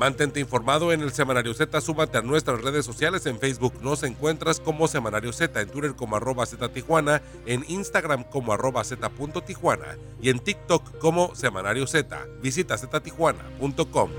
Mantente informado en el Semanario Z, súbate a nuestras redes sociales, en Facebook nos encuentras como Semanario Z, en Twitter como arroba Z Tijuana, en Instagram como arroba Z y en TikTok como Semanario Z. Visita ztijuana.com.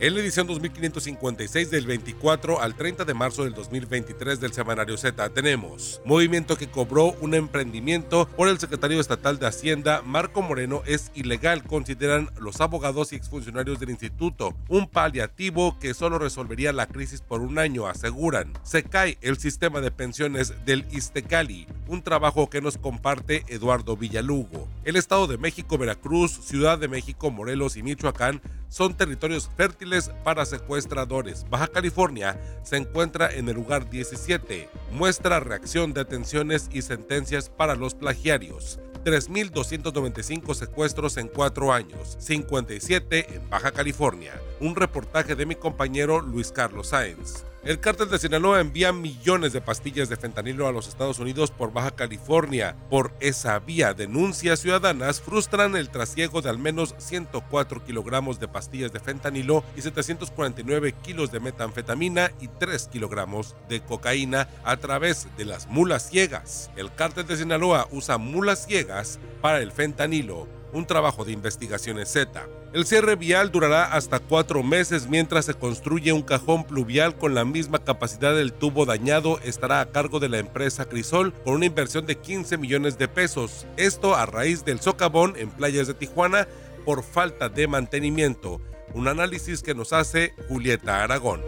En la edición 2556 del 24 al 30 de marzo del 2023 del Semanario Z tenemos movimiento que cobró un emprendimiento por el secretario estatal de Hacienda Marco Moreno es ilegal, consideran los abogados y exfuncionarios del instituto, un paliativo que solo resolvería la crisis por un año, aseguran. Se cae el sistema de pensiones del Iztecali, un trabajo que nos comparte Eduardo Villalugo. El Estado de México, Veracruz, Ciudad de México, Morelos y Michoacán son territorios fértiles para secuestradores. Baja California se encuentra en el lugar 17. Muestra reacción, detenciones y sentencias para los plagiarios. 3.295 secuestros en cuatro años, 57 en Baja California. Un reportaje de mi compañero Luis Carlos Sáenz. El cártel de Sinaloa envía millones de pastillas de fentanilo a los Estados Unidos por Baja California. Por esa vía, denuncias ciudadanas frustran el trasiego de al menos 104 kilogramos de pastillas de fentanilo y 749 kilos de metanfetamina y 3 kilogramos de cocaína a través de las mulas ciegas. El cártel de Sinaloa usa mulas ciegas para el fentanilo un trabajo de investigaciones Z. El cierre vial durará hasta cuatro meses mientras se construye un cajón pluvial con la misma capacidad del tubo dañado. Estará a cargo de la empresa Crisol con una inversión de 15 millones de pesos. Esto a raíz del socavón en playas de Tijuana por falta de mantenimiento. Un análisis que nos hace Julieta Aragón.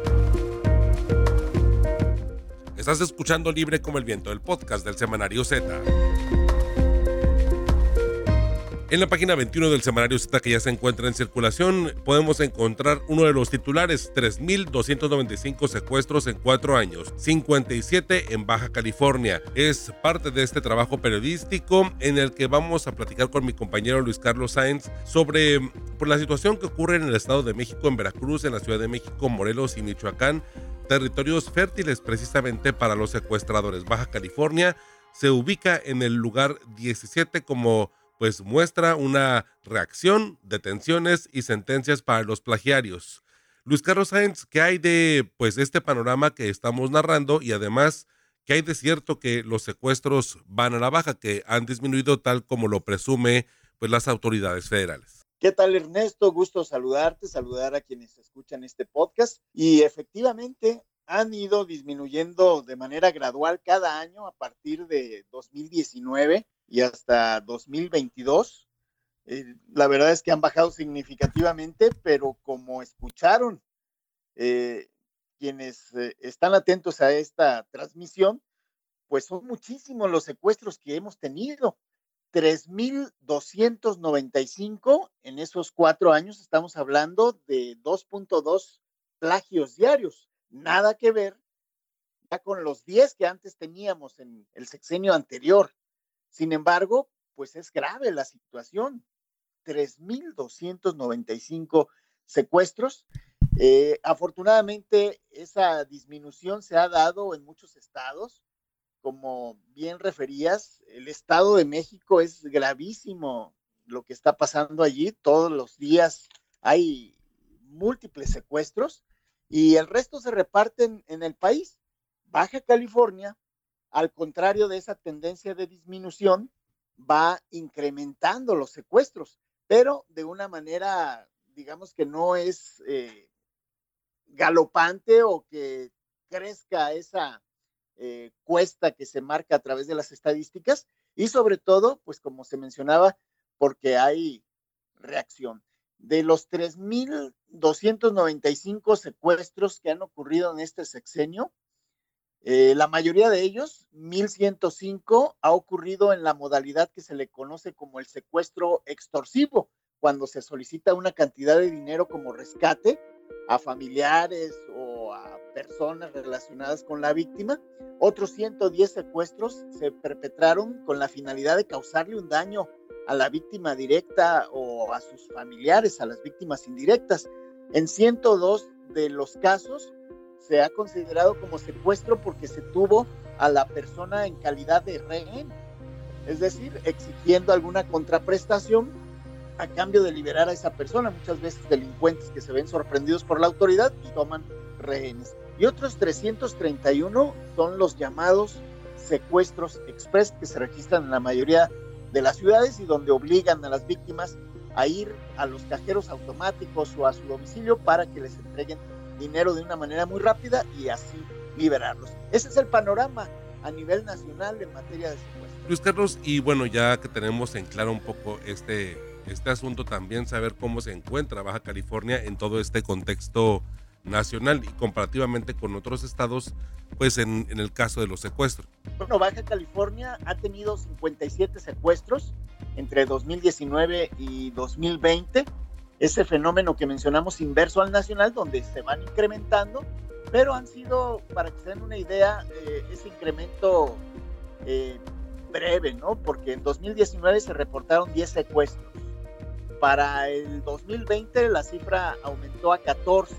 Estás escuchando Libre como el Viento, el podcast del Semanario Z. En la página 21 del semanario Z que ya se encuentra en circulación, podemos encontrar uno de los titulares, 3.295 secuestros en cuatro años, 57 en Baja California. Es parte de este trabajo periodístico en el que vamos a platicar con mi compañero Luis Carlos Sáenz sobre por la situación que ocurre en el Estado de México, en Veracruz, en la Ciudad de México, Morelos y Michoacán, territorios fértiles precisamente para los secuestradores. Baja California se ubica en el lugar 17 como pues muestra una reacción, detenciones y sentencias para los plagiarios. Luis Carlos Sáenz, ¿qué hay de pues este panorama que estamos narrando y además qué hay de cierto que los secuestros van a la baja, que han disminuido tal como lo presume pues las autoridades federales? ¿Qué tal Ernesto? Gusto saludarte, saludar a quienes escuchan este podcast y efectivamente han ido disminuyendo de manera gradual cada año a partir de 2019 y hasta 2022. Eh, la verdad es que han bajado significativamente, pero como escucharon eh, quienes eh, están atentos a esta transmisión, pues son muchísimos los secuestros que hemos tenido. 3.295 en esos cuatro años, estamos hablando de 2.2 plagios diarios. Nada que ver ya con los 10 que antes teníamos en el sexenio anterior. Sin embargo, pues es grave la situación. 3.295 secuestros. Eh, afortunadamente, esa disminución se ha dado en muchos estados. Como bien referías, el Estado de México es gravísimo lo que está pasando allí. Todos los días hay múltiples secuestros y el resto se reparten en el país. Baja California, al contrario de esa tendencia de disminución, va incrementando los secuestros, pero de una manera, digamos que no es eh, galopante o que crezca esa eh, cuesta que se marca a través de las estadísticas y sobre todo, pues como se mencionaba, porque hay reacción. De los 3.295 secuestros que han ocurrido en este sexenio, eh, la mayoría de ellos, 1105, ha ocurrido en la modalidad que se le conoce como el secuestro extorsivo, cuando se solicita una cantidad de dinero como rescate a familiares o a personas relacionadas con la víctima. Otros 110 secuestros se perpetraron con la finalidad de causarle un daño a la víctima directa o a sus familiares, a las víctimas indirectas. En 102 de los casos se ha considerado como secuestro porque se tuvo a la persona en calidad de rehén, es decir, exigiendo alguna contraprestación a cambio de liberar a esa persona, muchas veces delincuentes que se ven sorprendidos por la autoridad y toman rehenes. Y otros 331 son los llamados secuestros express que se registran en la mayoría de las ciudades y donde obligan a las víctimas a ir a los cajeros automáticos o a su domicilio para que les entreguen dinero de una manera muy rápida y así liberarlos. Ese es el panorama a nivel nacional en materia de secuestro. Luis Carlos, y bueno, ya que tenemos en claro un poco este, este asunto, también saber cómo se encuentra Baja California en todo este contexto nacional y comparativamente con otros estados, pues en, en, el caso de los secuestros. Bueno, Baja California ha tenido 57 secuestros entre 2019 y 2020 ese fenómeno que mencionamos inverso al nacional, donde se van incrementando, pero han sido, para que se den una idea, eh, ese incremento eh, breve, ¿no? Porque en 2019 se reportaron 10 secuestros. Para el 2020 la cifra aumentó a 14.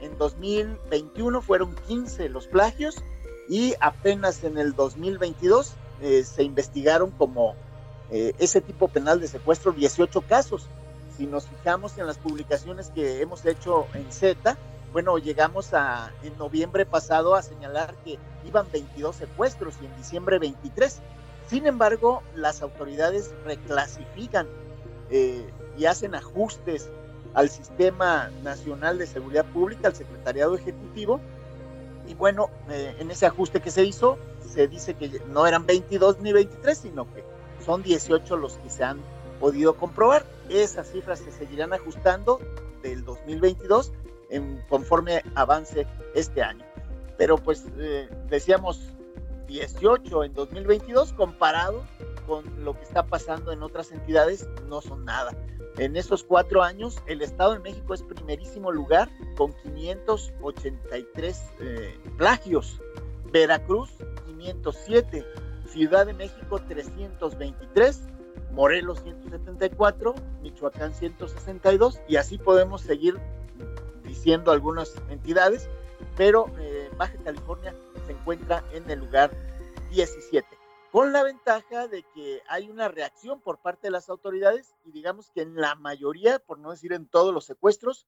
En 2021 fueron 15 los plagios y apenas en el 2022 eh, se investigaron como ese tipo penal de secuestro 18 casos si nos fijamos en las publicaciones que hemos hecho en Z, bueno, llegamos a en noviembre pasado a señalar que iban 22 secuestros y en diciembre 23. Sin embargo, las autoridades reclasifican eh, y hacen ajustes al Sistema Nacional de Seguridad Pública, al Secretariado Ejecutivo. Y bueno, eh, en ese ajuste que se hizo, se dice que no eran 22 ni 23, sino que son 18 los que se han podido comprobar. Esas cifras se seguirán ajustando del 2022 en, conforme avance este año. Pero pues eh, decíamos 18 en 2022 comparado con lo que está pasando en otras entidades, no son nada. En esos cuatro años, el Estado de México es primerísimo lugar con 583 eh, plagios. Veracruz, 507. Ciudad de México, 323 Morelos 174, Michoacán 162 y así podemos seguir diciendo algunas entidades, pero eh, Baja California se encuentra en el lugar 17, con la ventaja de que hay una reacción por parte de las autoridades y digamos que en la mayoría, por no decir en todos los secuestros,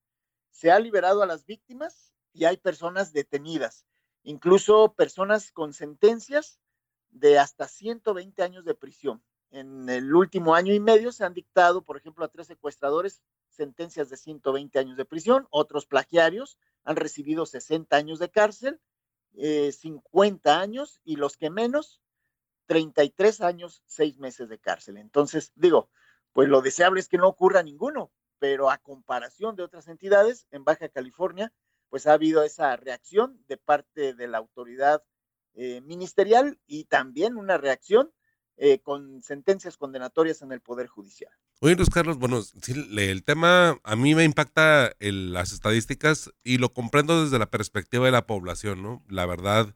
se ha liberado a las víctimas y hay personas detenidas, incluso personas con sentencias de hasta 120 años de prisión en el último año y medio se han dictado, por ejemplo, a tres secuestradores sentencias de 120 años de prisión, otros plagiarios han recibido 60 años de cárcel, 50 eh, años y los que menos, 33 años, 6 meses de cárcel. Entonces, digo, pues lo deseable es que no ocurra ninguno, pero a comparación de otras entidades, en Baja California, pues ha habido esa reacción de parte de la autoridad eh, ministerial y también una reacción eh, con sentencias condenatorias en el Poder Judicial. Oye, Luis Carlos, bueno, el tema a mí me impacta las estadísticas y lo comprendo desde la perspectiva de la población, ¿no? La verdad,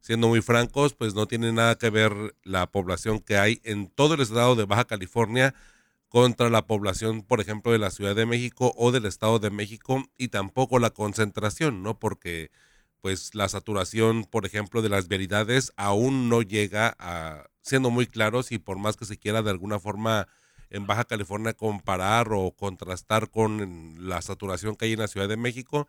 siendo muy francos, pues no tiene nada que ver la población que hay en todo el estado de Baja California contra la población, por ejemplo, de la Ciudad de México o del Estado de México y tampoco la concentración, ¿no? Porque pues la saturación, por ejemplo, de las vialidades aún no llega a, siendo muy claros y por más que se quiera de alguna forma en Baja California comparar o contrastar con la saturación que hay en la Ciudad de México,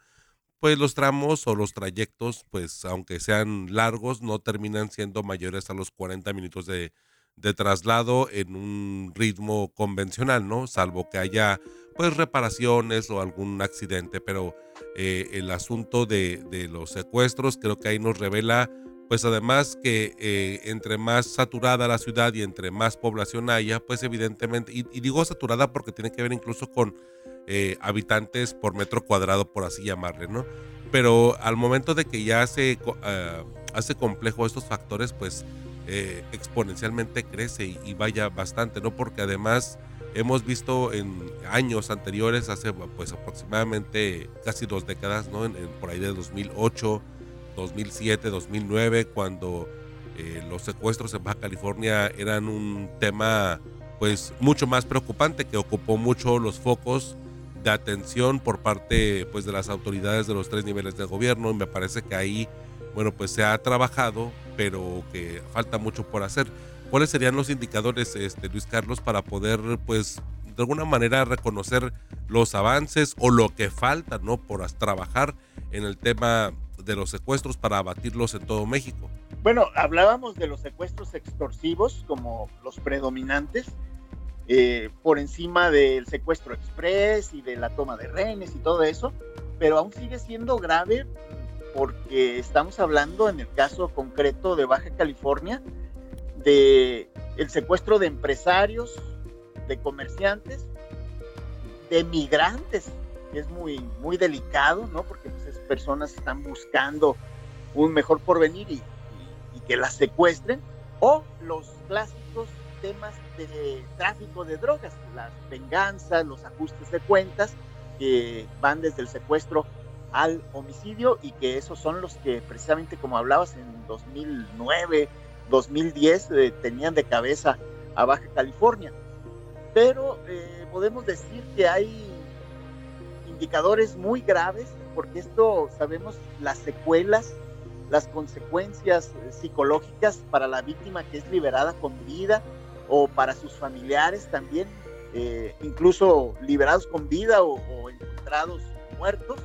pues los tramos o los trayectos, pues aunque sean largos, no terminan siendo mayores a los 40 minutos de, de traslado en un ritmo convencional, ¿no? Salvo que haya pues reparaciones o algún accidente, pero eh, el asunto de, los secuestros creo que ahí nos revela pues además que eh, entre más saturada la ciudad y entre más población haya, pues evidentemente, y, digo saturada porque tiene que ver incluso con eh, habitantes por metro cuadrado, por así llamarle, ¿no? Pero al momento de que ya se hace complejo estos factores, pues exponencialmente crece y, vaya bastante, ¿no? Porque además hemos visto en años anteriores, hace pues aproximadamente casi dos décadas, ¿no? por ahí de 2008, 2007, 2009, cuando eh, los secuestros en Baja California eran un tema pues mucho más preocupante que ocupó mucho los focos de atención por parte pues de las autoridades de los tres niveles de gobierno y me parece que ahí bueno pues se ha trabajado pero que falta mucho por hacer cuáles serían los indicadores este Luis Carlos para poder pues de alguna manera reconocer los avances o lo que falta no por trabajar en el tema de los secuestros para abatirlos en todo México bueno hablábamos de los secuestros extorsivos como los predominantes eh, por encima del secuestro express y de la toma de rehenes y todo eso, pero aún sigue siendo grave porque estamos hablando en el caso concreto de Baja California de el secuestro de empresarios, de comerciantes, de migrantes, que es muy muy delicado, ¿no? Porque pues, esas personas están buscando un mejor porvenir y, que las secuestren, o los clásicos temas de tráfico de drogas, las venganzas, los ajustes de cuentas que van desde el secuestro al homicidio y que esos son los que precisamente como hablabas en 2009, 2010 eh, tenían de cabeza a Baja California. Pero eh, podemos decir que hay indicadores muy graves porque esto sabemos las secuelas, las consecuencias eh, psicológicas para la víctima que es liberada con vida, o para sus familiares también, eh, incluso liberados con vida o, encontrados muertos.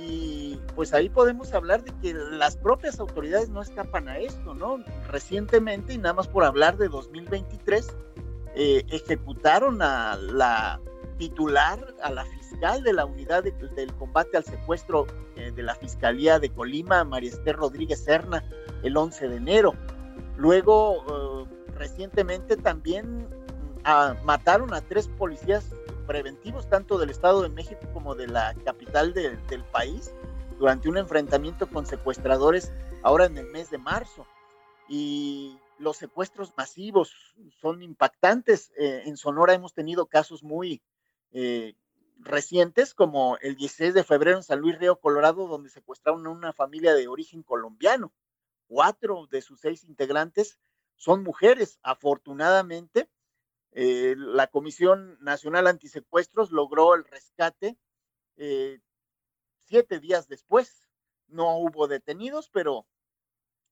Y pues ahí podemos hablar de que las propias autoridades no escapan a esto, ¿no? Recientemente, y nada más por hablar de 2023, eh, ejecutaron a la titular, a la fiscal de la unidad del combate al secuestro eh, de la Fiscalía de Colima, María Esther Rodríguez Serna, el 11 de enero. Luego, recientemente también ah, mataron a tres policías preventivos, tanto del Estado de México como de la capital del país, durante un enfrentamiento con secuestradores ahora en el mes de marzo. Y los secuestros masivos son impactantes. Eh, en Sonora hemos tenido casos muy eh, recientes, como el 16 de febrero en San Luis Río, Colorado, donde secuestraron a una familia de origen colombiano. Cuatro de sus seis integrantes son mujeres. Afortunadamente, eh, la Comisión Nacional Antisecuestros logró el rescate eh, siete días después. No hubo detenidos, pero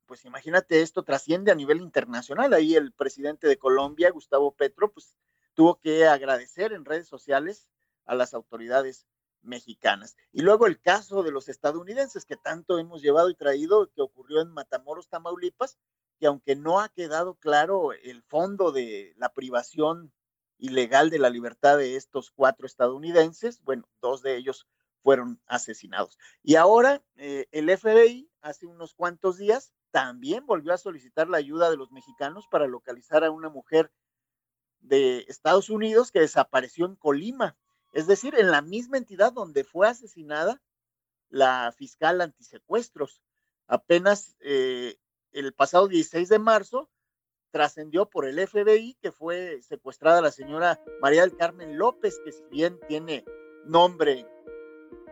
pues imagínate, esto trasciende a nivel internacional. Ahí el presidente de Colombia, Gustavo Petro, pues tuvo que agradecer en redes sociales a las autoridades mexicanas. Y luego el caso de los estadounidenses que tanto hemos llevado y traído, que ocurrió en Matamoros, Tamaulipas, que aunque no ha quedado claro el fondo de la privación ilegal de la libertad de estos cuatro estadounidenses, bueno, dos de ellos fueron asesinados. Y ahora eh, el FBI, hace unos cuantos días, también volvió a solicitar la ayuda de los mexicanos para localizar a una mujer de Estados Unidos que desapareció en Colima, es decir, en la misma entidad donde fue asesinada la fiscal antisecuestros. Apenas eh, el pasado 16 de marzo trascendió por el FBI que fue secuestrada la señora María del Carmen López, que si bien tiene nombre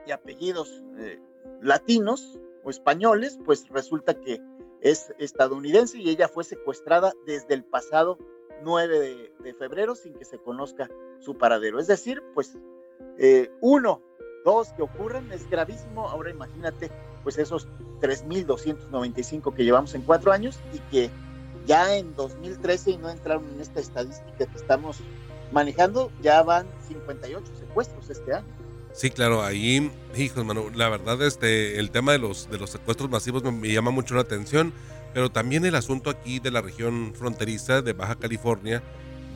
y apellidos eh, latinos o españoles, pues resulta que es estadounidense y ella fue secuestrada desde el pasado 9 de, febrero sin que se conozca su paradero. Es decir, pues eh, uno, dos que ocurren es gravísimo. Ahora imagínate pues esos 3.295 que llevamos en cuatro años y que ya en 2013 y no entraron en esta estadística que estamos manejando, ya van 58 secuestros este año. Sí, claro, ahí, hijos, mano, la verdad, este, el tema de los, de los secuestros masivos me, llama mucho la atención, pero también el asunto aquí de la región fronteriza de Baja California,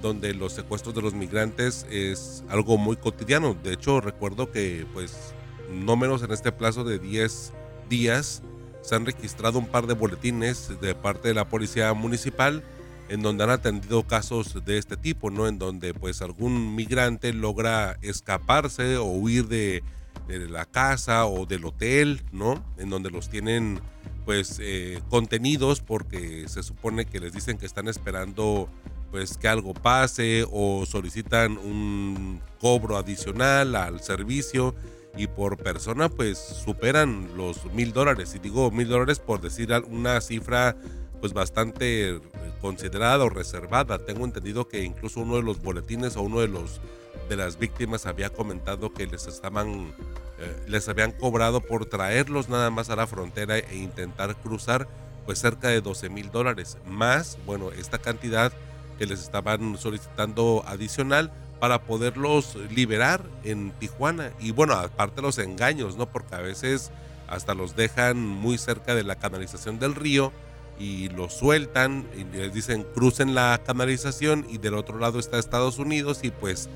donde los secuestros de los migrantes es algo muy cotidiano. De hecho, recuerdo que, pues, no menos en este plazo de 10 días se han registrado un par de boletines de parte de la policía municipal en donde han atendido casos de este tipo, ¿no? En donde pues algún migrante logra escaparse o huir de, la casa o del hotel, ¿no? En donde los tienen pues eh, contenidos porque se supone que les dicen que están esperando pues que algo pase o solicitan un cobro adicional al servicio y por persona pues superan los mil dólares. Y digo mil dólares por decir una cifra pues bastante considerada o reservada. Tengo entendido que incluso uno de los boletines o uno de los de las víctimas había comentado que les estaban eh, les habían cobrado por traerlos nada más a la frontera e intentar cruzar pues cerca de 12 mil dólares más bueno esta cantidad que les estaban solicitando adicional para poderlos liberar en Tijuana. Y bueno, aparte los engaños, ¿no? Porque a veces hasta los dejan muy cerca de la canalización del río y los sueltan y les dicen crucen la canalización y del otro lado está Estados Unidos y pues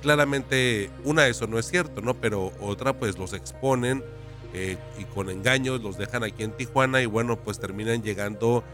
claramente una eso no es cierto, ¿no? Pero otra pues los exponen eh, y con engaños los dejan aquí en Tijuana y bueno pues terminan llegando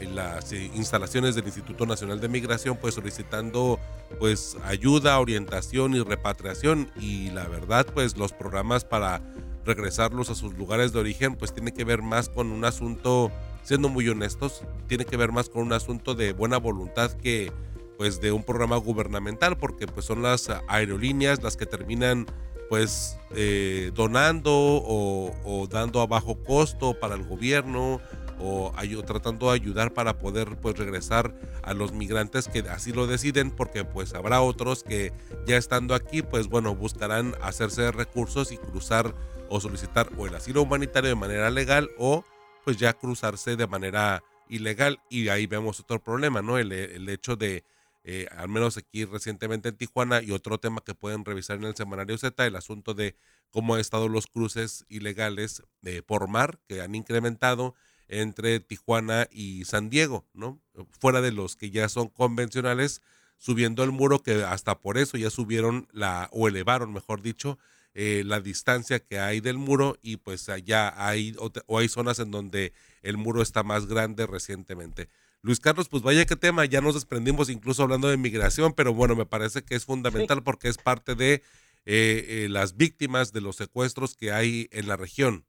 en las instalaciones del Instituto Nacional de Migración, pues solicitando pues ayuda, orientación y repatriación. Y la verdad pues los programas para regresarlos a sus lugares de origen pues tiene que ver más con un asunto, siendo muy honestos, tiene que ver más con un asunto de buena voluntad que pues de un programa gubernamental porque pues son las aerolíneas las que terminan pues eh, donando o dando a bajo costo para el gobierno o tratando de ayudar para poder pues regresar a los migrantes que así lo deciden porque pues habrá otros que ya estando aquí pues bueno buscarán hacerse recursos y cruzar o solicitar o el asilo humanitario de manera legal o pues ya cruzarse de manera ilegal y ahí vemos otro problema, ¿no? El, el hecho de, eh, al menos aquí recientemente en Tijuana y otro tema que pueden revisar en el semanario Z, el asunto de cómo han estado los cruces ilegales eh, por mar que han incrementado entre Tijuana y San Diego, ¿no? Fuera de los que ya son convencionales, subiendo el muro que hasta por eso ya subieron la, o elevaron, mejor dicho, eh, la distancia que hay del muro y pues allá hay, o, hay zonas en donde el muro está más grande recientemente. Luis Carlos, pues vaya qué tema, ya nos desprendimos incluso hablando de migración, pero bueno, me parece que es fundamental porque es parte de eh, eh, las víctimas de los secuestros que hay en la región.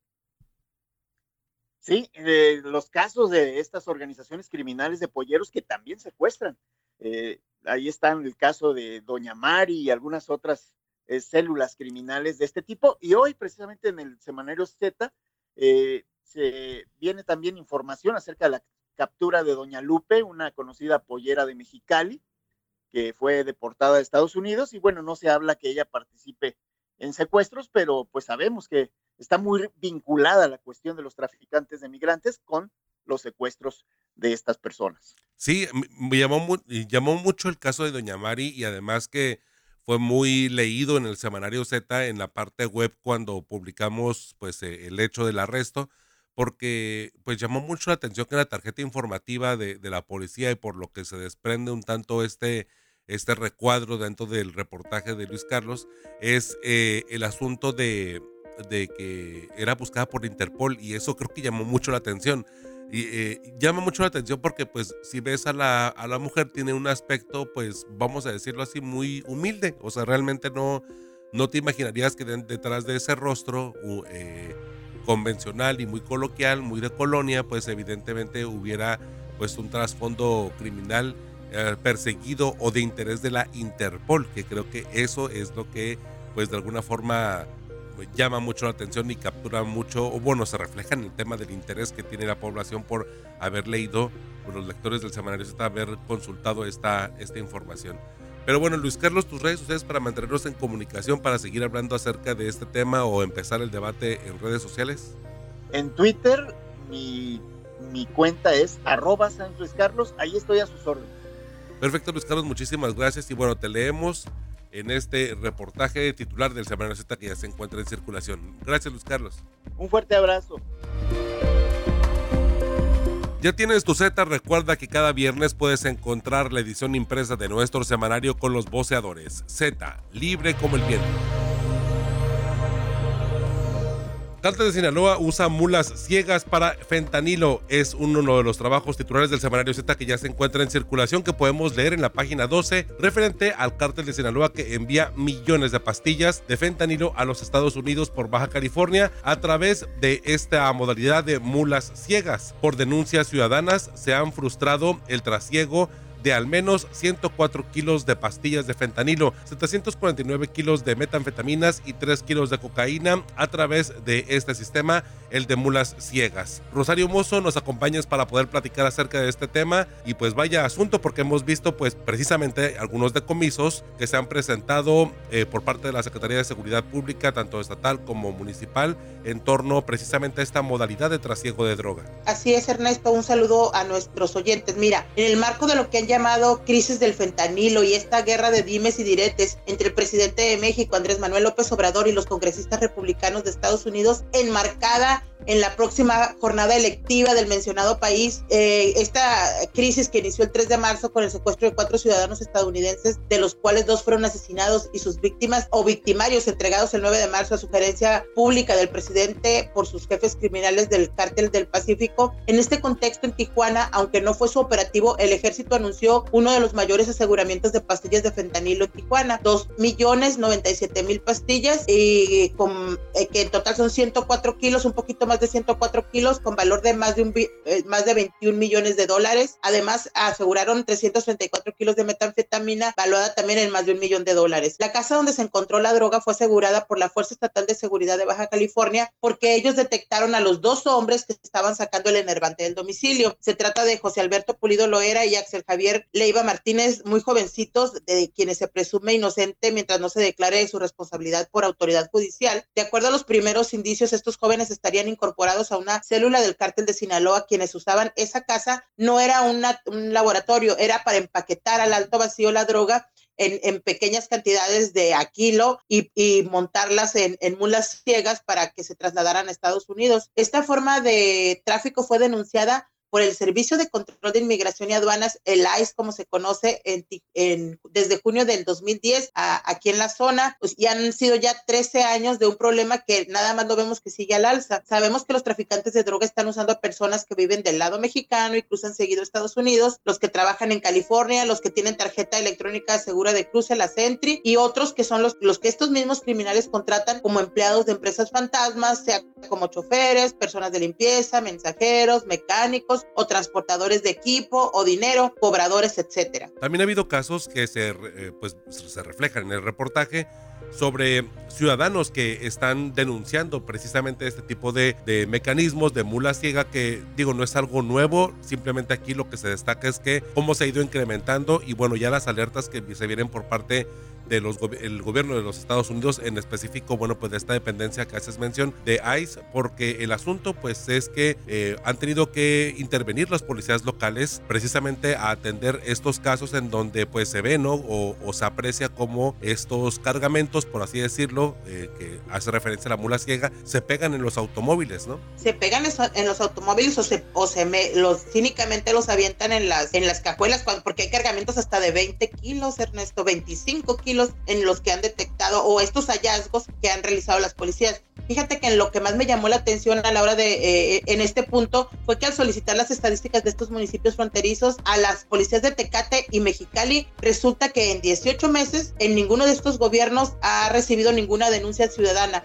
Sí, los casos de estas organizaciones criminales de polleros que también secuestran. Eh, ahí están el caso de Doña Mari y algunas otras eh, células criminales de este tipo. Y hoy, precisamente en el semanario Z, eh, se viene también información acerca de la captura de Doña Lupe, una conocida pollera de Mexicali, que fue deportada a Estados Unidos. Y bueno, no se habla que ella participe en secuestros, pero pues sabemos que está muy vinculada la cuestión de los traficantes de migrantes con los secuestros de estas personas. Sí, me llamó, llamó mucho el caso de Doña Mari y además que fue muy leído en el semanario Z en la parte web cuando publicamos pues eh, el hecho del arresto porque pues llamó mucho la atención que la tarjeta informativa de, de, la policía y por lo que se desprende un tanto este, este recuadro dentro del reportaje de Luis Carlos es eh, el asunto de, de que era buscada por Interpol y eso creo que llamó mucho la atención. Y eh, llama mucho la atención porque pues si ves a la, a la mujer tiene un aspecto pues vamos a decirlo así muy humilde, o sea realmente no, no te imaginarías que detrás de ese rostro eh, convencional y muy coloquial, muy de colonia, pues evidentemente hubiera pues un trasfondo criminal eh, perseguido o de interés de la Interpol, que creo que eso es lo que pues de alguna forma llama mucho la atención y captura mucho, o bueno, se refleja en el tema del interés que tiene la población por haber leído, por los lectores del semanario Z, haber consultado esta, esta información. Pero bueno, Luis Carlos, tus redes sociales para mantenernos en comunicación, para seguir hablando acerca de este tema o empezar el debate en redes sociales. En Twitter, mi, mi cuenta es arroba San Luis Carlos, ahí estoy a sus órdenes. Perfecto, Luis Carlos, muchísimas gracias y bueno, te leemos en este reportaje titular del Semana Z que ya se encuentra en circulación. Gracias, Luis Carlos. Un fuerte abrazo. Ya tienes tu Z, recuerda que cada viernes puedes encontrar la edición impresa de nuestro semanario con los voceadores. Z, libre como el viento. Cártel de Sinaloa usa mulas ciegas para fentanilo. Es uno de los trabajos titulares del semanario Z que ya se encuentra en circulación que podemos leer en la página 12 referente al cártel de Sinaloa que envía millones de pastillas de fentanilo a los Estados Unidos por Baja California a través de esta modalidad de mulas ciegas. Por denuncias ciudadanas se han frustrado el trasiego de al menos 104 kilos de pastillas de fentanilo, 749 kilos de metanfetaminas y 3 kilos de cocaína a través de este sistema, el de mulas ciegas. Rosario Mozo nos acompañas para poder platicar acerca de este tema y pues vaya asunto porque hemos visto pues precisamente algunos decomisos que se han presentado eh, por parte de la Secretaría de Seguridad Pública, tanto estatal como municipal, en torno precisamente a esta modalidad de trasiego de droga. Así es, Ernesto, un saludo a nuestros oyentes. Mira, en el marco de lo que han llamado crisis del fentanilo y esta guerra de dimes y diretes entre el presidente de México, Andrés Manuel López Obrador, y los congresistas republicanos de Estados Unidos, enmarcada en la próxima jornada electiva del mencionado país. Eh, esta crisis que inició el 3 de marzo con el secuestro de cuatro ciudadanos estadounidenses, de los cuales dos fueron asesinados y sus víctimas o victimarios entregados el 9 de marzo a sugerencia pública del presidente por sus jefes criminales del cártel del Pacífico. En este contexto, en Tijuana, aunque no fue su operativo, el ejército anunció uno de los mayores aseguramientos de pastillas de fentanilo en Tijuana, 2 millones 97 mil pastillas y con, eh, que en total son 104 kilos, un poquito más de 104 kilos con valor de más de, un, eh, más de 21 millones de dólares. Además, aseguraron 334 kilos de metanfetamina, valuada también en más de un millón de dólares. La casa donde se encontró la droga fue asegurada por la Fuerza Estatal de Seguridad de Baja California porque ellos detectaron a los dos hombres que estaban sacando el enervante del domicilio. Se trata de José Alberto Pulido Loera y Axel Javier Leiva Martínez, muy jovencitos, de quienes se presume inocente mientras no se declare su responsabilidad por autoridad judicial. De acuerdo a los primeros indicios, estos jóvenes estarían incorporados a una célula del cártel de Sinaloa, quienes usaban esa casa, no era un laboratorio, era para empaquetar al alto vacío la droga en, pequeñas cantidades de a kilo y, montarlas en, en, mulas ciegas para que se trasladaran a Estados Unidos. Esta forma de tráfico fue denunciada por el Servicio de Control de Inmigración y Aduanas, el ICE, como se conoce, en, desde junio del 2010 aquí en la zona, pues ya han sido ya 13 años de un problema que nada más lo vemos que sigue al alza. Sabemos que los traficantes de droga están usando a personas que viven del lado mexicano y cruzan seguido a Estados Unidos, los que trabajan en California, los que tienen tarjeta electrónica segura de cruce, la Sentry, y otros que son los, los que estos mismos criminales contratan como empleados de empresas fantasmas, sea como choferes, personas de limpieza, mensajeros, mecánicos, o transportadores de equipo o dinero, cobradores, etcétera. También ha habido casos que se, eh, pues, se reflejan en el reportaje sobre ciudadanos que están denunciando precisamente este tipo de, de, mecanismos de mula ciega que digo no es algo nuevo, simplemente aquí lo que se destaca es que cómo se ha ido incrementando y bueno ya las alertas que se vienen por parte del el gobierno de los Estados Unidos, en específico, bueno, pues de esta dependencia que haces mención de ICE, porque el asunto pues es que eh, han tenido que intervenir las policías locales precisamente a atender estos casos en donde pues se ve, ¿no? O, se aprecia como estos cargamentos, por así decirlo, eh, que hace referencia a la mula ciega, se pegan en los automóviles, ¿no? Se pegan en los automóviles o se, o se me, los cínicamente los avientan en las, en las cajuelas, porque hay cargamentos hasta de 20 kilos, Ernesto, 25 kilos en los que han detectado o estos hallazgos que han realizado las policías. Fíjate que en lo que más me llamó la atención a la hora de, eh, en este punto, fue que al solicitar las estadísticas de estos municipios fronterizos a las policías de Tecate y Mexicali, resulta que en 18 meses en ninguno de estos gobiernos ha recibido ninguna denuncia ciudadana.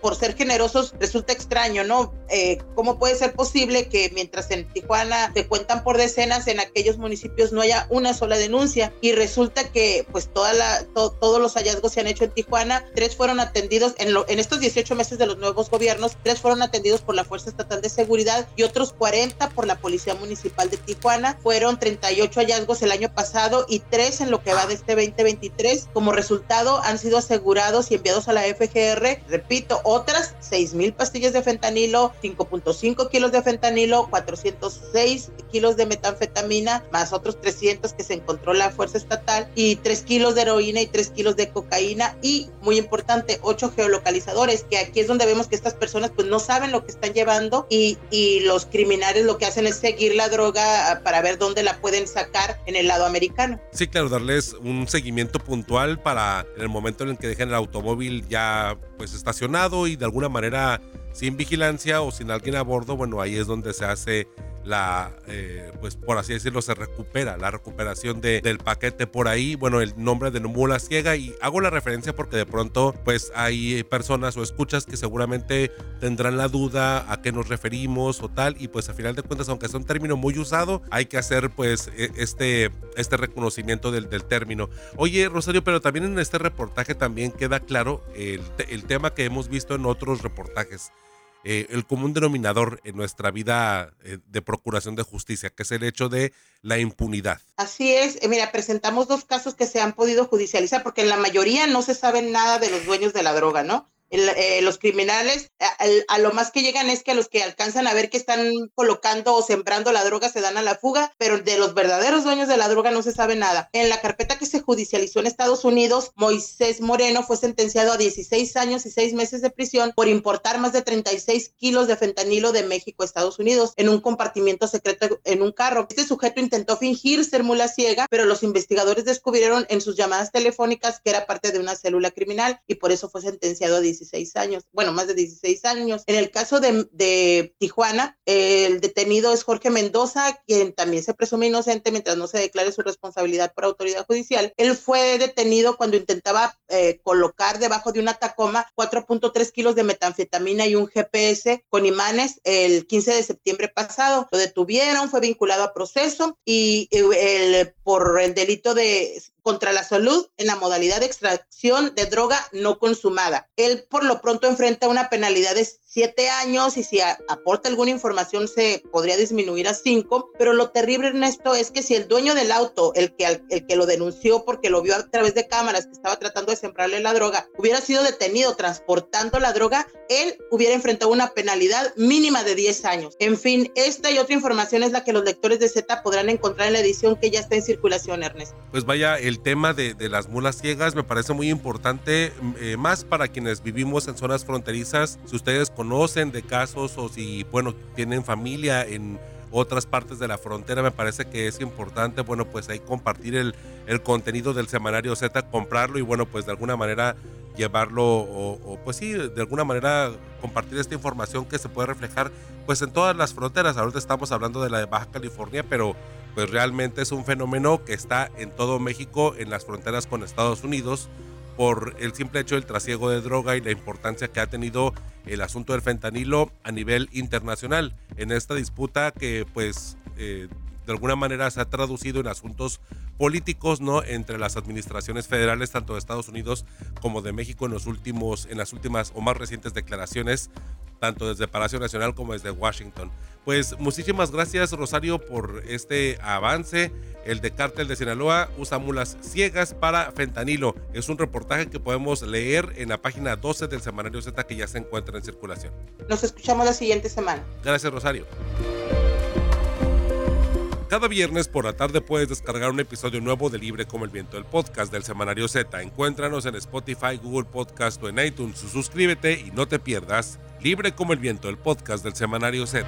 por ser generosos, resulta extraño, ¿no? Eh, ¿Cómo puede ser posible que mientras en Tijuana se cuentan por decenas, en aquellos municipios no haya una sola denuncia? Y resulta que pues toda todos los hallazgos se han hecho en Tijuana, tres fueron atendidos en, en estos 18 meses de los nuevos gobiernos, tres fueron atendidos por la Fuerza Estatal de Seguridad y otros 40 por la Policía Municipal de Tijuana. Fueron 38 hallazgos el año pasado y tres en lo que va de este 2023. Como resultado, han sido asegurados y enviados a la FGR, repito, otras 6 mil pastillas de fentanilo, 5.5 kilos de fentanilo, 406 kilos de metanfetamina, más otros 300 que se encontró la Fuerza Estatal y 3 kilos de heroína y 3 kilos de cocaína y, muy importante, 8 geolocalizadores, que aquí es donde vemos que estas personas pues no saben lo que están llevando y, y los criminales lo que hacen es seguir la droga ah, para ver dónde la pueden sacar en el lado americano. Sí, claro, darles un seguimiento puntual para en el momento en el que dejen el automóvil ya pues estacionado y de alguna manera sin vigilancia o sin alguien a bordo, bueno, ahí es donde se hace la, eh, pues por así decirlo, se recupera, la recuperación de, del paquete por ahí, bueno, el nombre de mula ciega y hago la referencia porque de pronto pues hay personas o escuchas que seguramente tendrán la duda a qué nos referimos o tal y pues a final de cuentas, aunque es un término muy usado, hay que hacer pues e, este, este reconocimiento del, del término. Oye, Rosario, pero también en este reportaje también queda claro el, el tema que hemos visto en otros reportajes. Eh, el común denominador en nuestra vida eh, de procuración de justicia, que es el hecho de la impunidad. Así es, eh, mira, presentamos dos casos que se han podido judicializar, porque en la mayoría no se sabe nada de los dueños de la droga, ¿no? Eh, los criminales a, lo más que llegan es que a los que alcanzan a ver que están colocando o sembrando la droga se dan a la fuga, pero de los verdaderos dueños de la droga no se sabe nada. En la carpeta que se judicializó en Estados Unidos, Moisés Moreno fue sentenciado a 16 años y 6 meses de prisión por importar más de 36 kilos de fentanilo de México a Estados Unidos en un compartimiento secreto en un carro. Este sujeto intentó fingir ser mula ciega, pero los investigadores descubrieron en sus llamadas telefónicas que era parte de una célula criminal y por eso fue sentenciado a 16 16 años, bueno, más de 16 años. En el caso de, Tijuana, el detenido es Jorge Mendoza, quien también se presume inocente mientras no se declare su responsabilidad por autoridad judicial. Él fue detenido cuando intentaba eh, colocar debajo de una Tacoma 4.3 kilos de metanfetamina y un GPS con imanes el 15 de septiembre pasado. Lo detuvieron, fue vinculado a proceso y el, por el delito de contra la salud en la modalidad de extracción de droga no consumada. Él por lo pronto enfrenta una penalidad de siete años y si aporta alguna información se podría disminuir a cinco, pero lo terrible en esto es que si el dueño del auto, el que, el que lo denunció porque lo vio a través de cámaras que estaba tratando de sembrarle la droga, hubiera sido detenido transportando la droga, él hubiera enfrentado una penalidad mínima de 10 años. En fin, esta y otra información es la que los lectores de Z podrán encontrar en la edición que ya está en circulación, Ernest. Pues vaya, el tema de, de las mulas ciegas me parece muy importante, eh, más para quienes vivimos en zonas fronterizas. Si ustedes conocen de casos o si, bueno, tienen familia en otras partes de la frontera, me parece que es importante, bueno, pues ahí compartir el, el contenido del semanario Z, comprarlo y, bueno, pues de alguna manera llevarlo o, pues sí, de alguna manera compartir esta información que se puede reflejar pues en todas las fronteras. Ahorita estamos hablando de la de Baja California, pero pues realmente es un fenómeno que está en todo México, en las fronteras con Estados Unidos por el simple hecho del trasiego de droga y la importancia que ha tenido el asunto del fentanilo a nivel internacional en esta disputa que pues eh, de alguna manera se ha traducido en asuntos políticos no entre las administraciones federales tanto de Estados Unidos como de México en los últimos en las últimas o más recientes declaraciones tanto desde Palacio Nacional como desde Washington. Pues muchísimas gracias Rosario por este avance. El de Cártel de Sinaloa usa mulas ciegas para fentanilo. Es un reportaje que podemos leer en la página 12 del Semanario Z que ya se encuentra en circulación. Nos escuchamos la siguiente semana. Gracias Rosario. Cada viernes por la tarde puedes descargar un episodio nuevo de Libre como el Viento, el podcast del Semanario Z. Encuéntranos en Spotify, Google Podcast o en iTunes. Suscríbete y no te pierdas Libre como el Viento, el podcast del Semanario Z.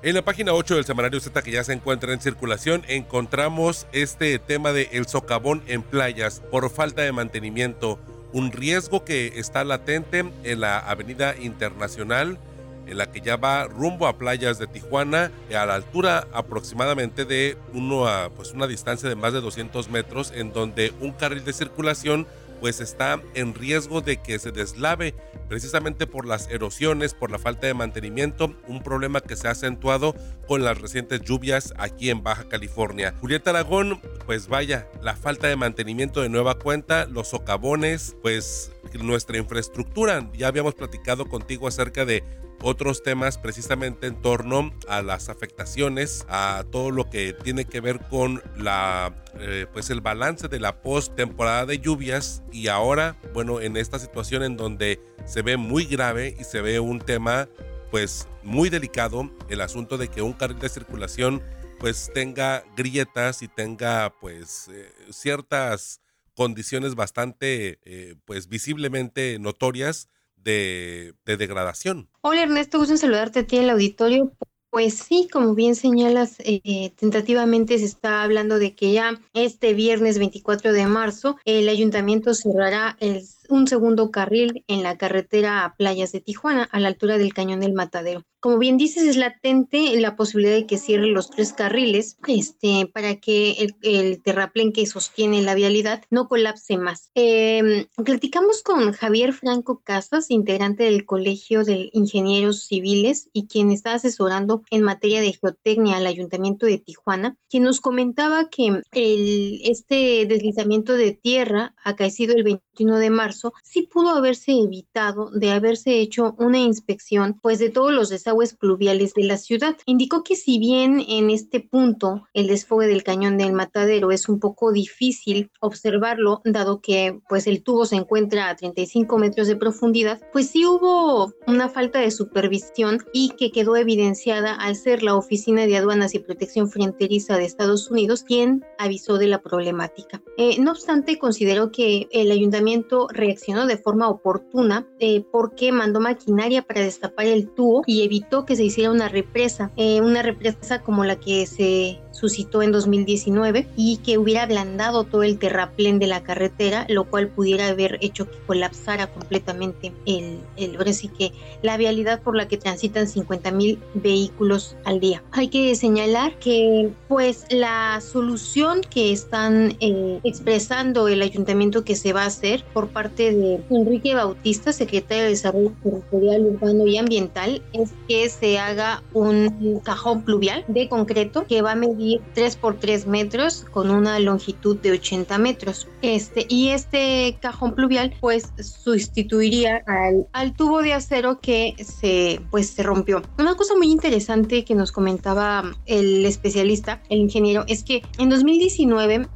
En la página 8 del Semanario Z que ya se encuentra en circulación encontramos este tema de el socavón en playas por falta de mantenimiento, un riesgo que está latente en la Avenida Internacional en la que ya va rumbo a playas de Tijuana a la altura aproximadamente de uno a, pues una distancia de más de 200 metros en donde un carril de circulación pues está en riesgo de que se deslave precisamente por las erosiones, por la falta de mantenimiento, un problema que se ha acentuado con las recientes lluvias aquí en Baja California. Julieta Aragón, pues vaya, la falta de mantenimiento de nueva cuenta, los socavones, pues nuestra infraestructura, ya habíamos platicado contigo acerca de otros temas precisamente en torno a las afectaciones, a todo lo que tiene que ver con la, eh, pues el balance de la post temporada de lluvias y ahora, bueno, en esta situación en donde se ve muy grave y se ve un tema pues muy delicado, el asunto de que un carril de circulación pues tenga grietas y tenga pues eh, ciertas condiciones bastante eh, pues visiblemente notorias de, degradación. Hola Ernesto, gusto en saludarte a ti en el auditorio. Pues sí, como bien señalas, eh, tentativamente se está hablando de que ya este viernes 24 de marzo el ayuntamiento cerrará el un segundo carril en la carretera a Playas de Tijuana, a la altura del Cañón del Matadero. Como bien dices, es latente la posibilidad de que cierre los tres carriles este, para que el, terraplén que sostiene la vialidad no colapse más. Em, platicamos con Javier Franco Casas, integrante del Colegio de Ingenieros Civiles y quien está asesorando en materia de geotecnia al Ayuntamiento de Tijuana, quien nos comentaba que este deslizamiento de tierra acaecido el 21 de marzo sí pudo haberse evitado de haberse hecho una inspección pues de todos los desagües pluviales de la ciudad. Indicó que si bien en este punto el desfogue del cañón del matadero es un poco difícil observarlo, dado que pues el tubo se encuentra a 35 metros de profundidad, pues sí hubo una falta de supervisión y que quedó evidenciada al ser la Oficina de Aduanas y Protección Fronteriza de Estados Unidos quien avisó de la problemática. Eh, no obstante, consideró que el ayuntamiento reaccionó de forma oportuna eh, porque mandó maquinaria para destapar el tubo y evitó que se hiciera una represa, eh, una represa como la que se suscitó en 2019 y que hubiera ablandado todo el terraplén de la carretera, lo cual pudiera haber hecho que colapsara completamente el, el ahora sí que la vialidad por la que transitan 50 mil vehículos al día. Hay que señalar que pues la solución que están eh, expresando el ayuntamiento que se va a hacer por parte de Enrique Bautista, secretario de Desarrollo Territorial, Urbano y Ambiental, es que se haga un cajón pluvial de concreto que va a medir 3 por 3 metros con una longitud de 80 metros. Este, y este cajón pluvial pues sustituiría al, al tubo de acero que se, pues, se rompió. Una cosa muy interesante que nos comentaba el especialista, el ingeniero, es que en 2019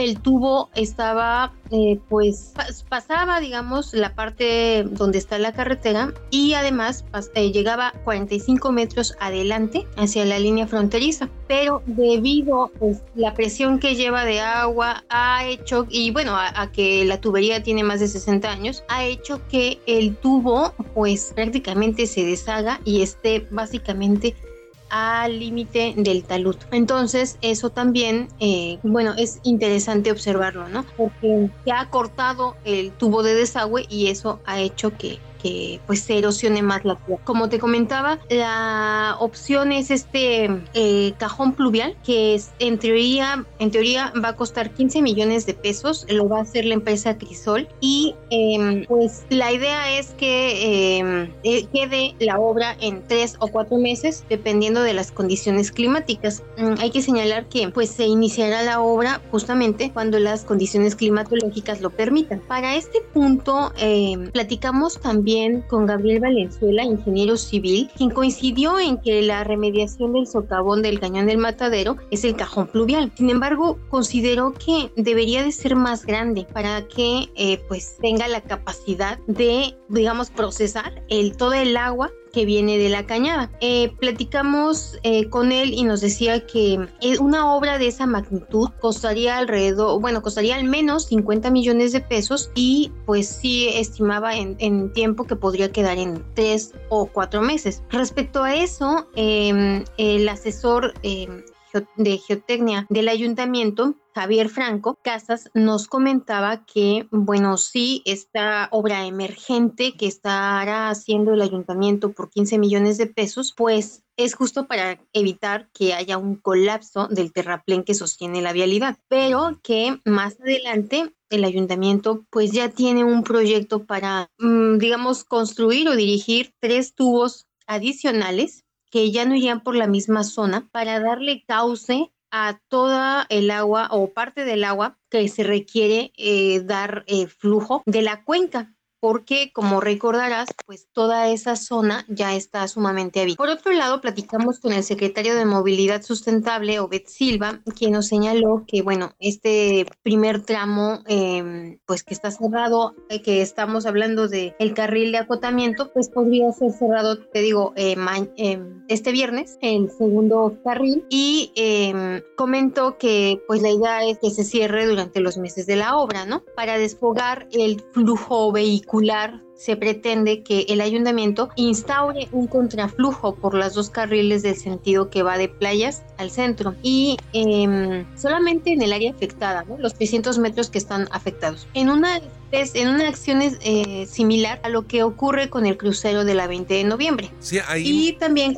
el tubo estaba, eh, pues pasaba, digamos, la parte donde está la carretera y además eh, llegaba 45 metros adelante hacia la línea fronteriza. Pero debido a pues, la presión que lleva de agua ha hecho, y bueno, a, que la tubería tiene más de 60 años, ha hecho que el tubo pues prácticamente se deshaga y esté básicamente al límite del talud. Entonces, eso también, eh, bueno, es interesante observarlo, ¿no? Porque se ha cortado el tubo de desagüe y eso ha hecho que que pues se erosione más la tierra. Como te comentaba, la opción es este eh, cajón pluvial que es, en teoría en teoría va a costar 15 millones de pesos, lo va a hacer la empresa Crisol y em, pues la idea es que em, eh, quede la obra en tres o cuatro meses dependiendo de las condiciones climáticas. Mm, hay que señalar que pues se iniciará la obra justamente cuando las condiciones climatológicas lo permitan. Para este punto em, platicamos también con Gabriel Valenzuela, ingeniero civil, quien coincidió en que la remediación del socavón del cañón del matadero es el cajón pluvial. Sin embargo, consideró que debería de ser más grande para que eh, pues tenga la capacidad de, digamos, procesar el, todo el agua que viene de la cañada. Eh, platicamos eh, con él y nos decía que eh, una obra de esa magnitud costaría alrededor, bueno, costaría al menos 50 millones de pesos y pues sí estimaba en, tiempo que podría quedar en tres o cuatro meses. Respecto a eso, em, el asesor em, de geotecnia del ayuntamiento, Javier Franco Casas, nos comentaba que, bueno, sí, esta obra emergente que estará haciendo el ayuntamiento por 15 millones de pesos, pues es justo para evitar que haya un colapso del terraplén que sostiene la vialidad, pero que más adelante el ayuntamiento pues ya tiene un proyecto para, mm, digamos, construir o dirigir tres tubos adicionales que ya no irían por la misma zona para darle cauce a toda el agua o parte del agua que se requiere eh, dar eh, flujo de la cuenca porque como recordarás, pues toda esa zona ya está sumamente habitada. Por otro lado, platicamos con el secretario de Movilidad Sustentable, Obed Silva, quien nos señaló que, bueno, este primer tramo, em, pues que está cerrado, eh, que estamos hablando de el carril de acotamiento, pues podría ser cerrado, te digo, eh, em, este viernes, el segundo carril, y em, comentó que, pues la idea es que se cierre durante los meses de la obra, ¿no? Para desfogar el flujo vehicular vehicular se pretende que el ayuntamiento instaure un contraflujo por las dos carriles del sentido que va de playas al centro y em, solamente en el área afectada, los 300 metros que están afectados. En una en una acción eh, similar a lo que ocurre con el crucero de la 20 de noviembre. Sí, ahí. Y también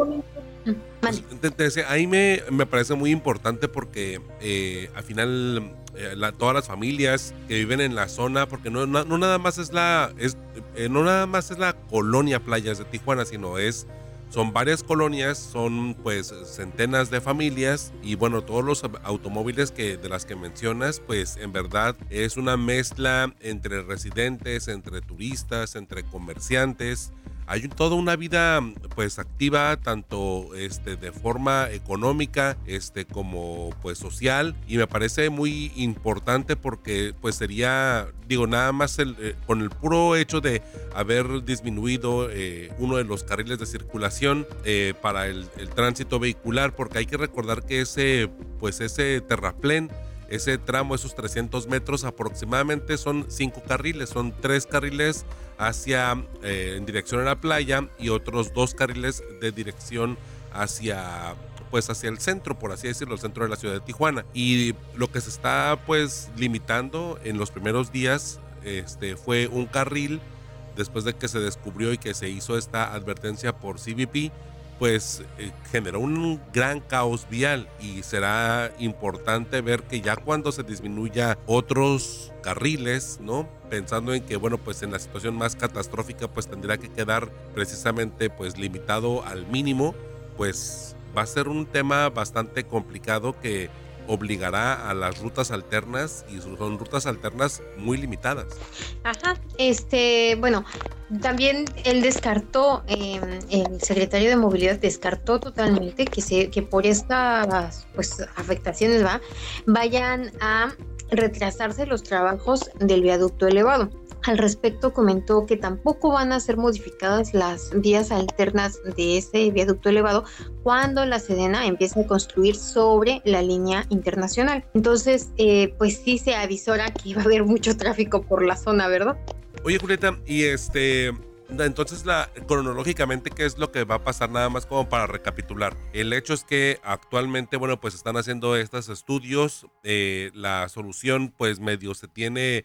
pues, ahí me, me, parece muy importante porque eh, al final eh, todas las familias que viven en la zona, porque no, no, nada más es la es, eh, no nada más es la colonia playas de Tijuana, sino es son varias colonias, son pues centenas de familias y bueno, todos los automóviles que de las que mencionas, pues en verdad es una mezcla entre residentes, entre turistas, entre comerciantes hay toda una vida pues activa tanto este de forma económica este como pues social y me parece muy importante porque pues sería digo nada más el, eh, con el puro hecho de haber disminuido eh, uno de los carriles de circulación eh, para el, el tránsito vehicular porque hay que recordar que ese pues ese terraplén ese tramo, esos 300 metros aproximadamente son cinco carriles, son tres carriles hacia eh, en dirección a la playa y otros dos carriles de dirección hacia pues hacia el centro, por así decirlo, el centro de la ciudad de Tijuana. Y lo que se está pues limitando en los primeros días este, fue un carril después de que se descubrió y que se hizo esta advertencia por CBP pues eh, generó un gran caos vial y será importante ver que ya cuando se disminuya otros carriles, ¿no? Pensando en que, bueno, pues en la situación más catastrófica, pues tendrá que quedar precisamente pues limitado al mínimo, pues va a ser un tema bastante complicado que obligará a las rutas alternas y son rutas alternas muy limitadas. Ajá, este, bueno, también él descartó, em, el secretario de Movilidad descartó totalmente que, se, que por estas pues, afectaciones va, vayan a retrasarse los trabajos del viaducto elevado. Al respecto comentó que tampoco van a ser modificadas las vías alternas de ese viaducto elevado cuando la Sedena empiece a construir sobre la línea internacional. Entonces, eh, pues sí se avisora que iba a haber mucho tráfico por la zona, ¿verdad? Oye, Julieta, y este, entonces, la, cronológicamente, ¿qué es lo que va a pasar? Nada más como para recapitular. El hecho es que actualmente, bueno, pues están haciendo estos estudios. Eh, la solución, pues medio se tiene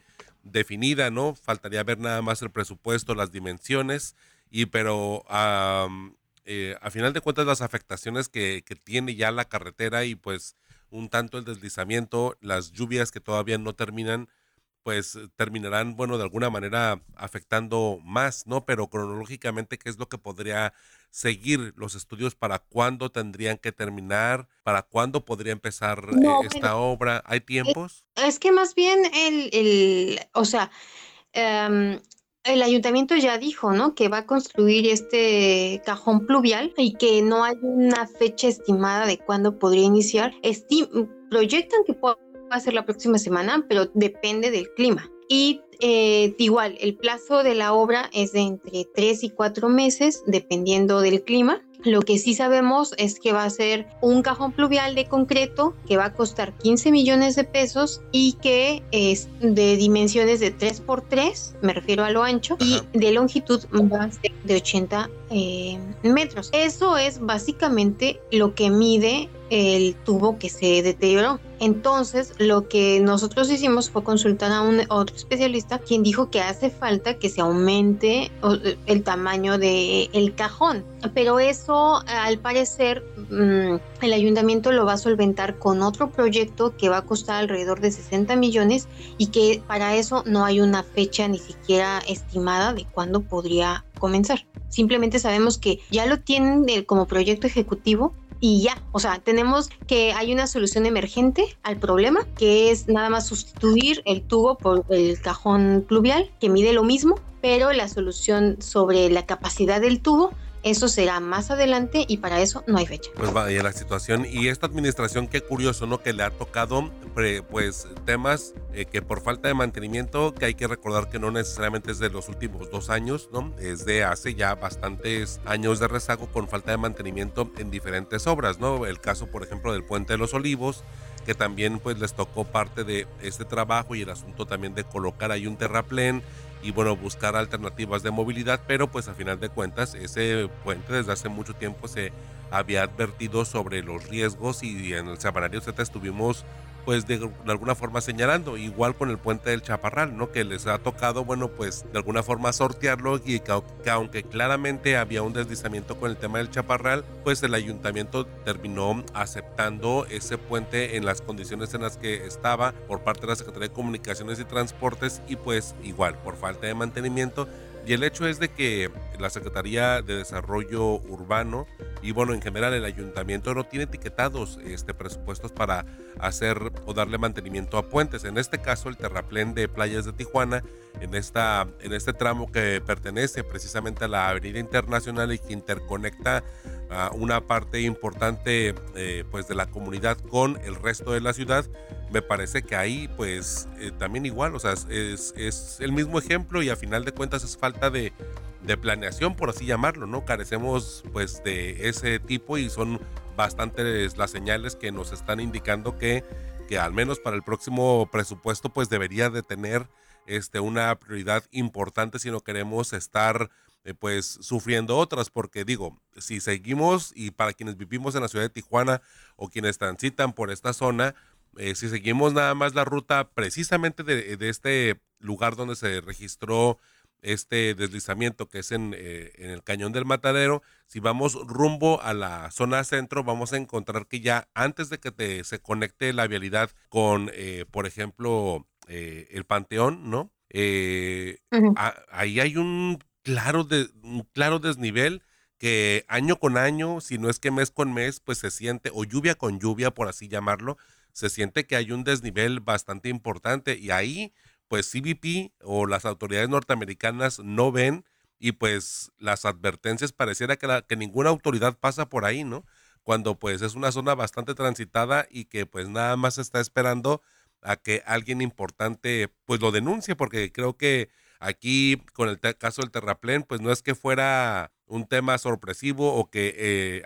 definida, ¿no? Faltaría ver nada más el presupuesto, las dimensiones. Y pero eh, a final de cuentas, las afectaciones que, que tiene ya la carretera y pues un tanto el deslizamiento, las lluvias que todavía no terminan pues terminarán, bueno, de alguna manera afectando más, ¿no? Pero cronológicamente, ¿qué es lo que podría seguir los estudios para cuándo tendrían que terminar, para cuándo podría empezar eh, esta obra? ¿Hay tiempos? Es, que más bien el, el o sea, em, el ayuntamiento ya dijo, ¿no? Que va a construir este cajón pluvial y que no hay una fecha estimada de cuándo podría iniciar. proyectan que pueda va a ser la próxima semana, pero depende del clima. Y eh, igual, el plazo de la obra es de entre 3 y 4 meses, dependiendo del clima. Lo que sí sabemos es que va a ser un cajón pluvial de concreto que va a costar 15 millones de pesos y que es de dimensiones de 3 por 3, me refiero a lo ancho, y de longitud va a ser de 80 eh, metros. Eso es básicamente lo que mide el tubo que se deterioró. Entonces, lo que nosotros hicimos fue consultar a un otro especialista quien dijo que hace falta que se aumente el tamaño del el cajón. Pero eso, al parecer, mm, el ayuntamiento lo va a solventar con otro proyecto que va a costar alrededor de 60 millones y que para eso no hay una fecha ni siquiera estimada de cuándo podría comenzar. Simplemente sabemos que ya lo tienen como proyecto ejecutivo y ya, o sea, tenemos que hay una solución emergente al problema, que es nada más sustituir el tubo por el cajón pluvial, que mide lo mismo, pero la solución sobre la capacidad del tubo eso será más adelante y para eso no hay fecha. Pues vaya la situación y esta administración, qué curioso, ¿no? Que le ha tocado pues temas eh, que por falta de mantenimiento, que hay que recordar que no necesariamente es de los últimos dos años, ¿no? Es de hace ya bastantes años de rezago con falta de mantenimiento en diferentes obras, ¿no? El caso, por ejemplo, del Puente de los Olivos, que también pues les tocó parte de este trabajo y el asunto también de colocar ahí un terraplén y bueno, buscar alternativas de movilidad, pero pues a final de cuentas ese puente desde hace mucho tiempo se había advertido sobre los riesgos y en el Semanario Z estuvimos pues de, alguna forma señalando, igual con el puente del Chaparral, ¿no? Que les ha tocado, bueno, pues de alguna forma sortearlo y que, aunque claramente había un deslizamiento con el tema del Chaparral, pues el ayuntamiento terminó aceptando ese puente en las condiciones en las que estaba por parte de la Secretaría de Comunicaciones y Transportes y pues igual por falta de mantenimiento y el hecho es de que la Secretaría de Desarrollo Urbano y bueno, en general el ayuntamiento no tiene etiquetados este, presupuestos para hacer o darle mantenimiento a puentes. En este caso, el terraplén de playas de Tijuana, en, esta, en este tramo que pertenece precisamente a la Avenida Internacional y que interconecta una parte importante eh, pues de la comunidad con el resto de la ciudad, me parece que ahí pues eh, también igual, o sea, es, es, el mismo ejemplo y a final de cuentas es falta de, de, planeación, por así llamarlo, ¿no? Carecemos pues de ese tipo y son bastantes las señales que nos están indicando que, que al menos para el próximo presupuesto pues debería de tener este, una prioridad importante si no queremos estar eh, pues sufriendo otras, porque digo, si seguimos y para quienes vivimos en la ciudad de Tijuana o quienes transitan por esta zona, eh, si seguimos nada más la ruta precisamente de, este lugar donde se registró este deslizamiento que es en, eh, en, el cañón del matadero, si vamos rumbo a la zona centro, vamos a encontrar que ya antes de que se conecte la vialidad con, eh, por ejemplo, el Panteón, ¿no? ahí hay un claro, de, un claro desnivel que año con año, si no es que mes con mes, pues se siente, o lluvia con lluvia, por así llamarlo, se siente que hay un desnivel bastante importante y ahí pues CBP o las autoridades norteamericanas no ven y pues las advertencias pareciera que, que ninguna autoridad pasa por ahí, ¿no? Cuando pues es una zona bastante transitada y que pues nada más está esperando a que alguien importante pues lo denuncie porque creo que aquí con el caso del terraplén pues no es que fuera un tema sorpresivo o que eh,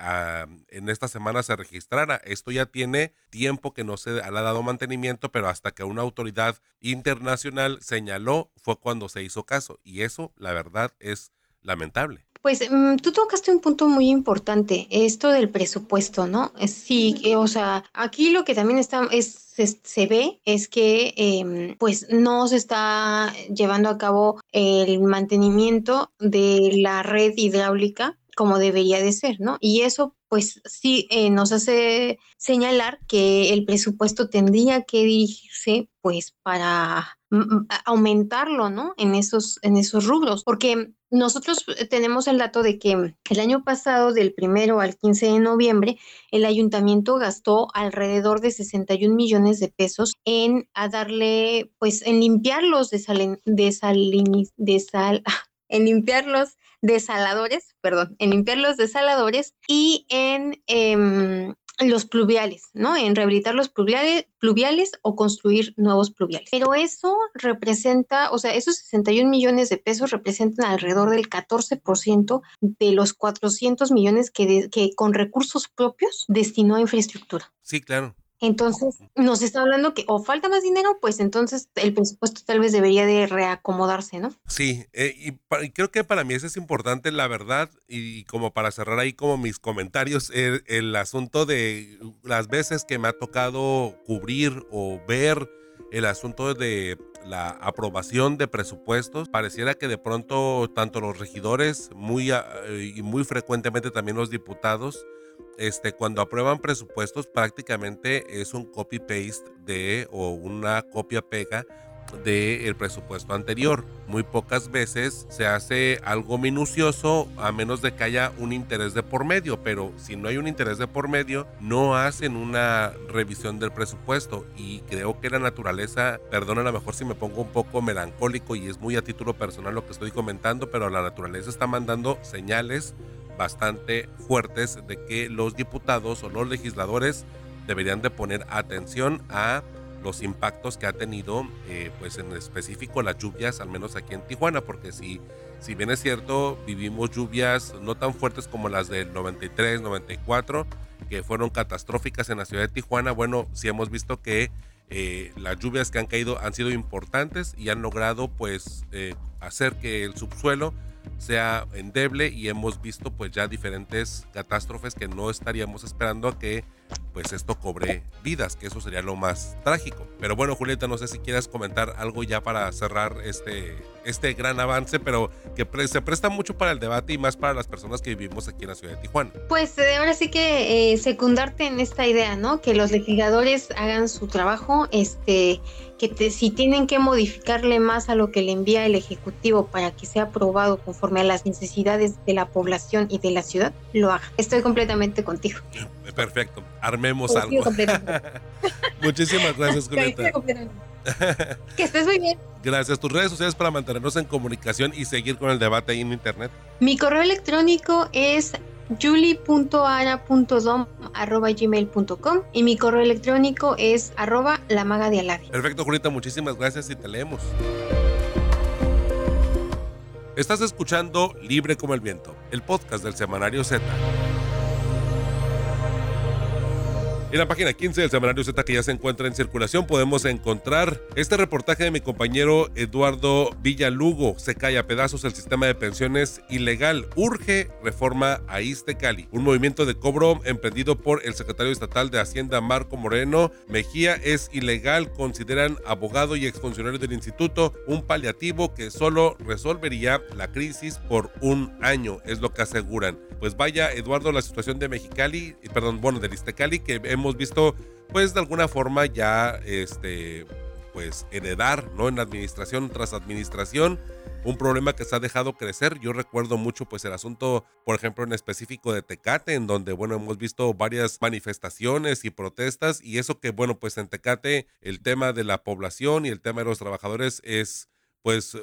en esta semana se registrara. Esto ya tiene tiempo que no se le ha dado mantenimiento, pero hasta que una autoridad internacional señaló fue cuando se hizo caso. Y eso, la verdad, es lamentable. Pues mm, tú tocaste un punto muy importante, esto del presupuesto, ¿no? Sí, o sea, aquí lo que también está es se, ve es que em, pues no se está llevando a cabo el mantenimiento de la red hidráulica como debería de ser, ¿no? Y eso pues sí eh, nos hace señalar que el presupuesto tendría que dirigirse pues para mm, mm, aumentarlo, ¿no? En esos, en esos rubros, porque nosotros tenemos el dato de que el año pasado, del primero al 15 de noviembre, el ayuntamiento gastó alrededor de 61 millones de pesos en a darle, pues, en limpiar los desal, desal, en limpiar los desaladores, perdón, en limpiar los desaladores y en em, los pluviales, ¿no? En rehabilitar los pluviales, pluviales o construir nuevos pluviales. Pero eso representa, o sea, esos 61 millones de pesos representan alrededor del 14% de los 400 millones que, que con recursos propios destinó a infraestructura. Sí, claro. Entonces, nos está hablando que o falta más dinero, pues entonces el presupuesto tal vez debería de reacomodarse, ¿no? Sí, eh, y, creo que para mí eso es importante, la verdad, y como para cerrar ahí como mis comentarios, el, el asunto de las veces que me ha tocado cubrir o ver el asunto de la aprobación de presupuestos, pareciera que de pronto tanto los regidores muy, y muy frecuentemente también los diputados, este, cuando aprueban presupuestos prácticamente es un copy-paste de o una copia-pega del presupuesto anterior. Muy pocas veces se hace algo minucioso a menos de que haya un interés de por medio, pero si no hay un interés de por medio, no hacen una revisión del presupuesto y creo que la naturaleza, perdón a lo mejor si me pongo un poco melancólico y es muy a título personal lo que estoy comentando, pero la naturaleza está mandando señales bastante fuertes de que los diputados o los legisladores deberían de poner atención a los impactos que ha tenido, eh, pues en específico las lluvias, al menos aquí en Tijuana, porque si, bien es cierto, vivimos lluvias no tan fuertes como las del 93, 94, que fueron catastróficas en la ciudad de Tijuana, bueno, sí hemos visto que eh, las lluvias que han caído han sido importantes y han logrado pues eh, hacer que el subsuelo sea endeble y hemos visto pues ya diferentes catástrofes que no estaríamos esperando a que pues esto cobre vidas, que eso sería lo más trágico. Pero bueno, Julieta, no sé si quieras comentar algo ya para cerrar este, este gran avance, pero que se presta mucho para el debate y más para las personas que vivimos aquí en la ciudad de Tijuana. Pues eh, ahora sí que eh, secundarte en esta idea, ¿no? Que los legisladores hagan su trabajo, este, que si tienen que modificarle más a lo que le envía el Ejecutivo para que sea aprobado conforme a las necesidades de la población y de la ciudad, lo haga. Estoy completamente contigo. Perfecto, armemos algo. Muchísimas gracias, Julieta. que estés muy bien. Gracias. Tus redes sociales para mantenernos en comunicación y seguir con el debate ahí en internet. Mi correo electrónico es julie.ara.dom.gmail.com y mi correo electrónico es arroba la maga de Alavi. Perfecto, Julieta, muchísimas gracias y te leemos. Estás escuchando Libre como el Viento, el podcast del semanario Z. En la página 15 del semanario Z que ya se encuentra en circulación podemos encontrar este reportaje de mi compañero Eduardo Villalugo. Se cae a pedazos el sistema de pensiones ilegal. Urge reforma a Cali. Un movimiento de cobro emprendido por el secretario estatal de Hacienda Marco Moreno Mejía es ilegal. Consideran abogado y exfuncionario del instituto un paliativo que solo resolvería la crisis por un año, es lo que aseguran. Pues vaya Eduardo la situación de Mexicali, perdón, bueno, del Istecali que hemos hemos visto, pues de alguna forma ya, este, pues heredar, ¿no? En administración tras administración, un problema que se ha dejado crecer. Yo recuerdo mucho, pues, el asunto, por ejemplo, en específico de Tecate, en donde, bueno, hemos visto varias manifestaciones y protestas, y eso que, bueno, pues en Tecate el tema de la población y el tema de los trabajadores es, pues,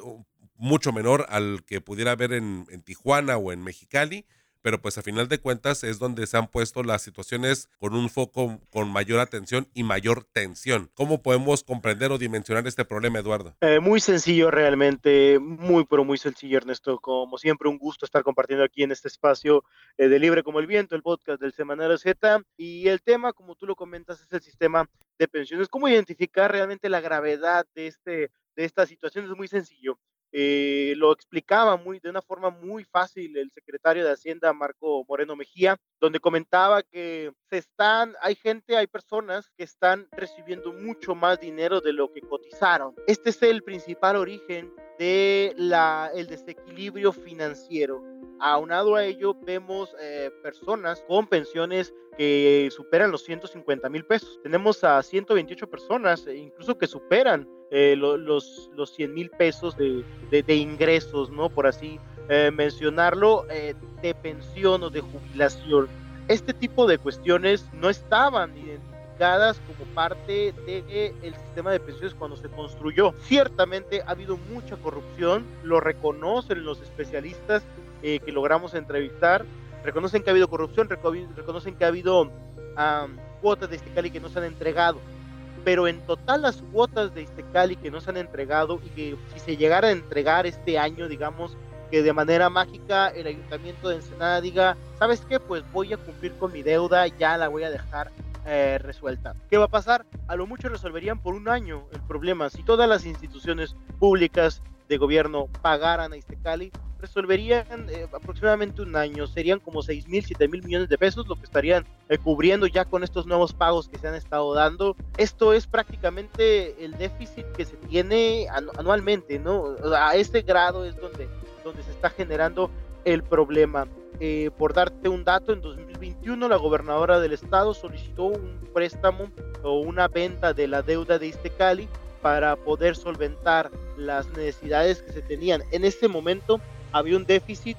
mucho menor al que pudiera haber en, en Tijuana o en Mexicali pero pues a final de cuentas es donde se han puesto las situaciones con un foco con mayor atención y mayor tensión. ¿Cómo podemos comprender o dimensionar este problema, Eduardo? Eh, muy sencillo realmente, muy pero muy sencillo, Ernesto. Como siempre, un gusto estar compartiendo aquí en este espacio eh, de Libre como el Viento, el podcast del Semanario Z. Y el tema, como tú lo comentas, es el sistema de pensiones. ¿Cómo identificar realmente la gravedad de, este, de esta situación? Es muy sencillo. Eh, lo explicaba muy, de una forma muy fácil el secretario de Hacienda, Marco Moreno Mejía, donde comentaba que se están, hay gente, hay personas que están recibiendo mucho más dinero de lo que cotizaron. Este es el principal origen de la, el desequilibrio financiero. Aunado a ello, vemos eh, personas con pensiones que superan los 150 mil pesos. Tenemos a 128 personas, e incluso que superan eh, los, los 100 mil pesos de, de, ingresos, ¿no? Por así eh, mencionarlo, eh, de pensión o de jubilación. Este tipo de cuestiones no estaban identificadas como parte del sistema de pensiones cuando se construyó. Ciertamente ha habido mucha corrupción, lo reconocen los especialistas que logramos entrevistar, reconocen que ha habido corrupción, reconocen que ha habido cuotas de este que no se han entregado pero en total las cuotas de Istecali que no se han entregado y que si se llegara a entregar este año, digamos que de manera mágica el ayuntamiento de Ensenada diga, ¿sabes qué? Pues voy a cumplir con mi deuda, ya la voy a dejar eh, resuelta. ¿Qué va a pasar? A lo mucho resolverían por un año el problema. Si todas las instituciones públicas de gobierno pagaran a Istecali, resolverían eh, aproximadamente un año, serían como 6 mil, 7 mil millones de pesos lo que estarían eh, cubriendo ya con estos nuevos pagos que se han estado dando. Esto es prácticamente el déficit que se tiene anualmente, ¿no? A este grado es donde, donde se está generando el problema. Eh, por darte un dato, en 2021 la gobernadora del estado solicitó un préstamo o una venta de la deuda de Istecali para poder solventar las necesidades que se tenían. En este momento había un déficit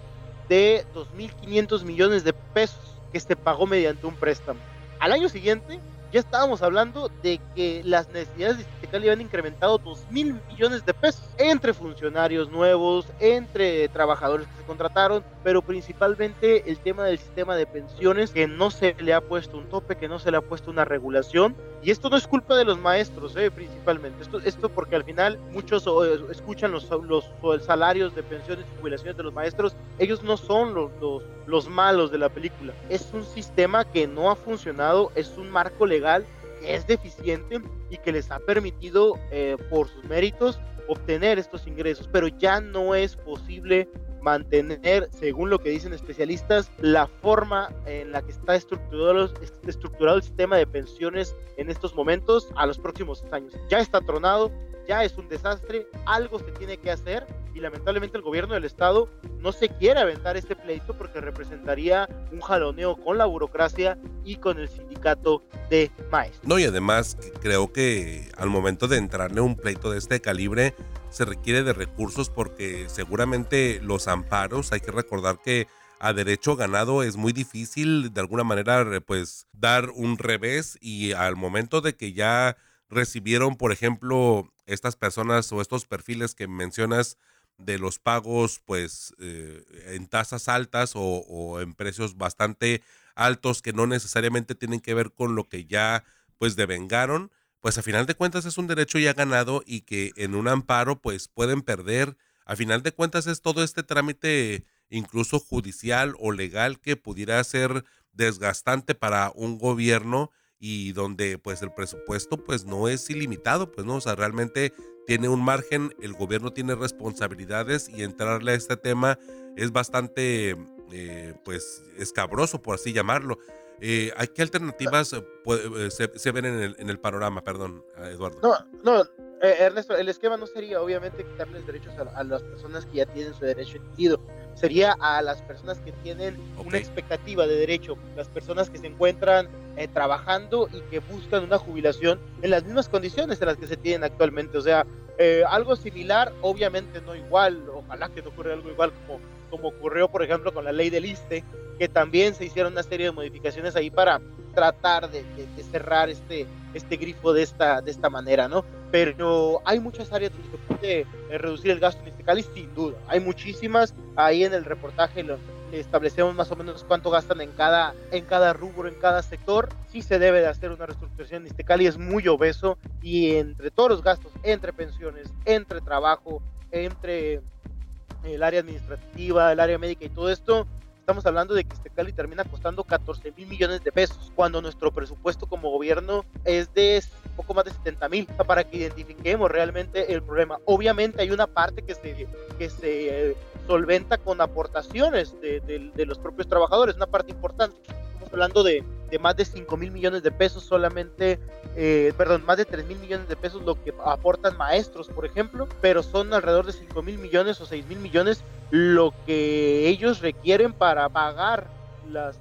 de 2.500 millones de pesos que se pagó mediante un préstamo. Al año siguiente ya estábamos hablando de que las necesidades de Iztacali habían incrementado 2 mil millones de pesos entre funcionarios nuevos, entre trabajadores que se contrataron, pero principalmente el tema del sistema de pensiones que no se le ha puesto un tope, que no se le ha puesto una regulación. Y esto no es culpa de los maestros, eh, principalmente. Esto, esto porque al final muchos escuchan los, los, salarios de pensiones y jubilaciones de los maestros. Ellos no son los, los, los malos de la película. Es un sistema que no ha funcionado, es un marco legal que es deficiente y que les ha permitido eh, por sus méritos obtener estos ingresos, pero ya no es posible mantener, según lo que dicen especialistas, la forma en la que está estructurado, estructurado el sistema de pensiones en estos momentos a los próximos años. Ya está tronado, ya es un desastre, algo se tiene que hacer y lamentablemente el gobierno del estado no se quiere aventar este pleito porque representaría un jaloneo con la burocracia y con el sindicato de maestros. No, y además creo que al momento de entrarle un pleito de este calibre se requiere de recursos porque seguramente los amparos, hay que recordar que a derecho ganado es muy difícil de alguna manera pues dar un revés y al momento de que ya recibieron, por ejemplo, estas personas o estos perfiles que mencionas de los pagos, pues eh, en tasas altas o, en precios bastante altos que no necesariamente tienen que ver con lo que ya pues devengaron, pues a final de cuentas es un derecho ya ganado y que en un amparo pues pueden perder. A final de cuentas es todo este trámite incluso judicial o legal que pudiera ser desgastante para un gobierno y donde pues el presupuesto pues no es ilimitado, pues no, o sea, realmente tiene un margen, el gobierno tiene responsabilidades y entrarle a este tema es bastante eh, pues escabroso, por así llamarlo. Eh, ¿Qué alternativas eh, se, ven en el, en el, panorama, perdón, Eduardo? No, no, Ernesto, el esquema no sería obviamente quitarles derechos a, las personas que ya tienen su derecho adquirido, sería a las personas que tienen una expectativa de derecho, las personas que se encuentran eh, trabajando y que buscan una jubilación en las mismas condiciones en las que se tienen actualmente. O sea, eh, algo similar, obviamente no igual, ojalá que no ocurra algo igual como, como ocurrió, por ejemplo, con la ley del ISTE, que también se hicieron una serie de modificaciones ahí para tratar de, cerrar este, este grifo de esta, de esta manera, ¿no? Pero hay muchas áreas donde se puede eh, reducir el gasto y sin duda. Hay muchísimas. Ahí en el reportaje lo, establecemos más o menos cuánto gastan en cada, en cada rubro, en cada sector. Sí se debe de hacer una reestructuración y es muy obeso y entre todos los gastos, entre pensiones, entre trabajo, entre el área administrativa, el área médica y todo esto, estamos hablando de que este Cali termina costando 14 mil millones de pesos, cuando nuestro presupuesto como gobierno es de poco más de 70 mil, para que identifiquemos realmente el problema. Obviamente hay una parte que se, que se solventa con aportaciones de, de los propios trabajadores, una parte importante hablando de, de más de 5 mil millones de pesos solamente, eh, perdón, más de 3 mil millones de pesos lo que aportan maestros, por ejemplo, pero son alrededor de 5 mil millones o 6 mil millones lo que ellos requieren para pagar las,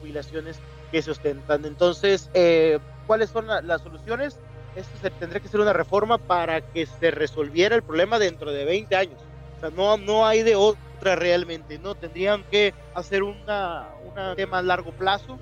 jubilaciones que se ostentan. Entonces, eh, ¿cuáles son las soluciones? Esto se, tendría que ser una reforma para que se resolviera el problema dentro de 20 años. O sea, no, no hay de otro realmente, ¿no? Tendrían que hacer una, una tema a largo plazo.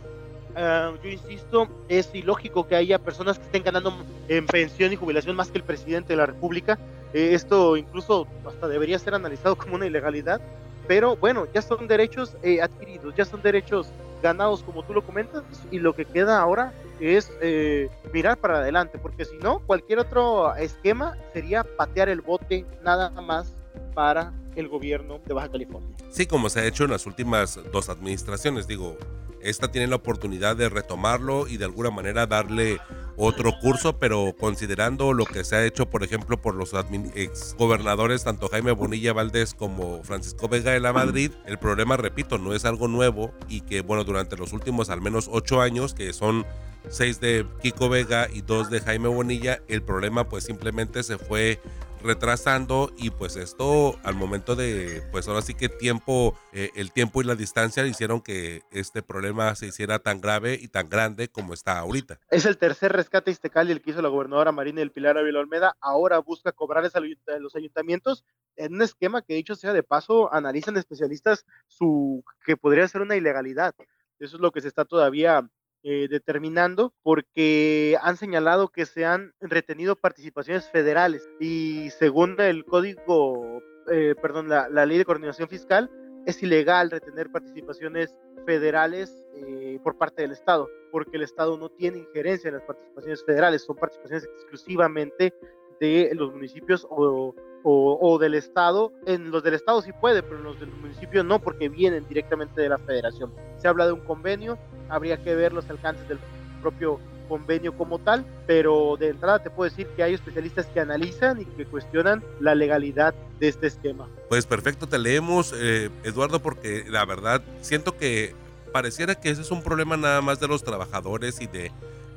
Ah, yo insisto, es ilógico que haya personas que estén ganando en pensión y jubilación más que el presidente de la República. Eh, esto incluso hasta debería ser analizado como una ilegalidad. Pero bueno, ya son derechos eh, adquiridos, ya son derechos ganados como tú lo comentas y lo que queda ahora es eh, mirar para adelante, porque si no, cualquier otro esquema sería patear el bote nada más para el gobierno de Baja California. Sí, como se ha hecho en las últimas dos administraciones, digo, esta tiene la oportunidad de retomarlo y de alguna manera darle otro curso, pero considerando lo que se ha hecho, por ejemplo, por los ex gobernadores, tanto Jaime Bonilla Valdés como Francisco Vega de la Madrid, el problema, repito, no es algo nuevo y que, bueno, durante los últimos al menos ocho años, que son seis de Kiko Vega y dos de Jaime Bonilla, el problema pues simplemente se fue retrasando y pues esto al momento de pues ahora sí que tiempo eh, el tiempo y la distancia hicieron que este problema se hiciera tan grave y tan grande como está ahorita. Es el tercer rescate Iztecali el que hizo la gobernadora Marina del Pilar Ávila Olmeda, ahora busca cobrarles a los ayuntamientos en un esquema que dicho sea de paso analizan especialistas su que podría ser una ilegalidad. Eso es lo que se está todavía eh, determinando porque han señalado que se han retenido participaciones federales. Y según el código, eh, perdón, la, ley de coordinación fiscal, es ilegal retener participaciones federales eh, por parte del Estado, porque el Estado no tiene injerencia en las participaciones federales, son participaciones exclusivamente de los municipios o, o, del Estado. En los del Estado sí puede, pero en los del municipio no, porque vienen directamente de la federación. Se habla de un convenio, habría que ver los alcances del propio convenio como tal, pero de entrada te puedo decir que hay especialistas que analizan y que cuestionan la legalidad de este esquema. Pues perfecto, te leemos, eh, Eduardo, porque la verdad siento que pareciera que ese es un problema nada más de los trabajadores y de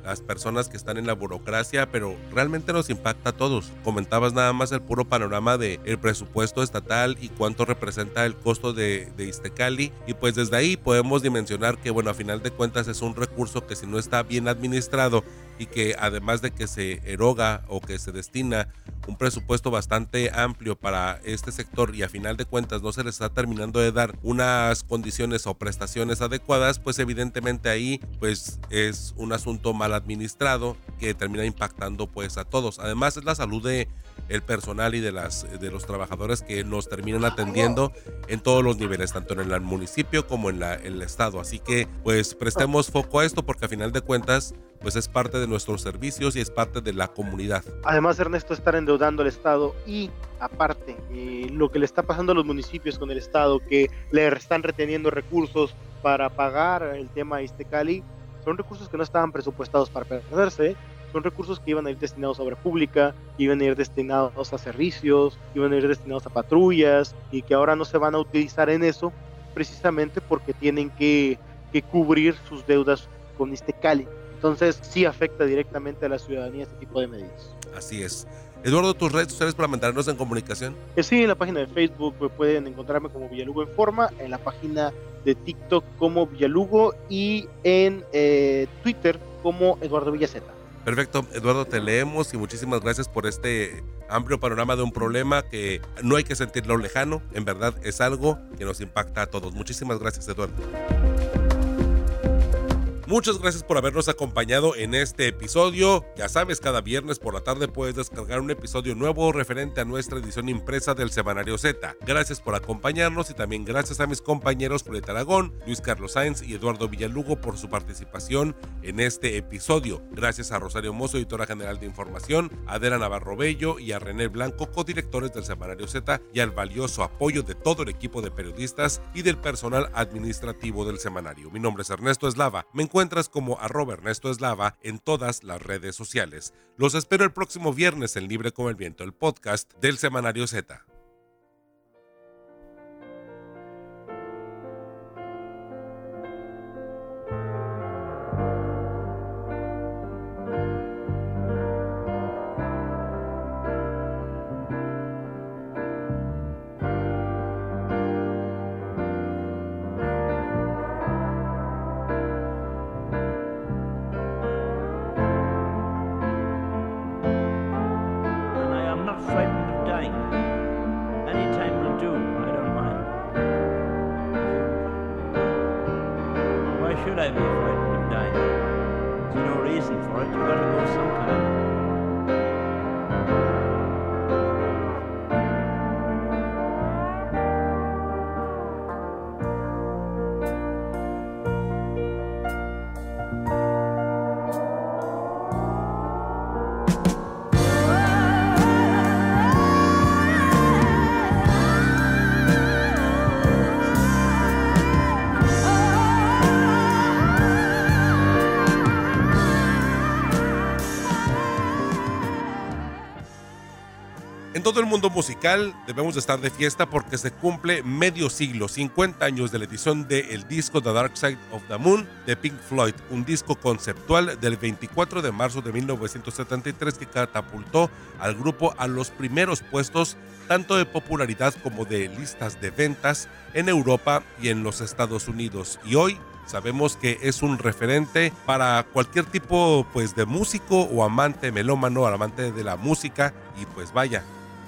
las personas que están en la burocracia, pero realmente nos impacta a todos. Comentabas nada más el puro panorama del el presupuesto estatal y cuánto representa el costo de, de Iztecali y pues desde ahí podemos dimensionar que bueno, a final de cuentas es un recurso que si no está bien administrado y que además de que se eroga o que se destina un presupuesto bastante amplio para este sector y a final de cuentas no se les está terminando de dar unas condiciones o prestaciones adecuadas, pues evidentemente ahí pues es un asunto mal administrado que termina impactando pues a todos. Además es la salud de el personal y de las de los trabajadores que nos terminan atendiendo en todos los niveles, tanto en el municipio como en, la, en el estado. Así que pues prestemos foco a esto porque a final de cuentas pues es parte de nuestros servicios y es parte de la comunidad. Además, Ernesto, estar endeudando al Estado y aparte, eh, lo que le está pasando a los municipios con el Estado, que le están reteniendo recursos para pagar el tema Iztecali, son recursos que no estaban presupuestados para perderse, son recursos que iban a ir destinados a obra pública, iban a ir destinados a servicios, iban a ir destinados a patrullas y que ahora no se van a utilizar en eso precisamente porque tienen que, que cubrir sus deudas con Iztecali. Entonces sí afecta directamente a la ciudadanía este tipo de medidas. Así es. Eduardo, tus redes sociales para mantenernos en comunicación. Eh, sí, en la página de Facebook pueden encontrarme como Villalugo en Forma, en la página de TikTok como Villalugo y en eh, Twitter como Eduardo Villaceta. Perfecto, Eduardo, te leemos y muchísimas gracias por este amplio panorama de un problema que no hay que sentirlo lejano, en verdad es algo que nos impacta a todos. Muchísimas gracias, Eduardo. Muchas gracias por habernos acompañado en este episodio. Ya sabes, cada viernes por la tarde puedes descargar un episodio nuevo referente a nuestra edición impresa del Semanario Z. Gracias por acompañarnos y también gracias a mis compañeros Julieta Aragón, Luis Carlos Sáenz y Eduardo Villalugo por su participación en este episodio. Gracias a Rosario Mozo, editora general de información, a Adela Navarro Bello y a René Blanco, codirectores del Semanario Z y al valioso apoyo de todo el equipo de periodistas y del personal administrativo del semanario. Mi nombre es Ernesto Eslava. Encuentras como arroba Ernesto Eslava en todas las redes sociales. Los espero el próximo viernes en Libre como el Viento, el podcast del Semanario Z. todo el mundo musical debemos de estar de fiesta porque se cumple medio siglo, 50 años de la edición del disco The Dark Side of the Moon de Pink Floyd, un disco conceptual del 24 de marzo de 1973 que catapultó al grupo a los primeros puestos tanto de popularidad como de listas de ventas en Europa y en los Estados Unidos. Y hoy sabemos que es un referente para cualquier tipo pues de músico o amante melómano, amante de la música y pues vaya,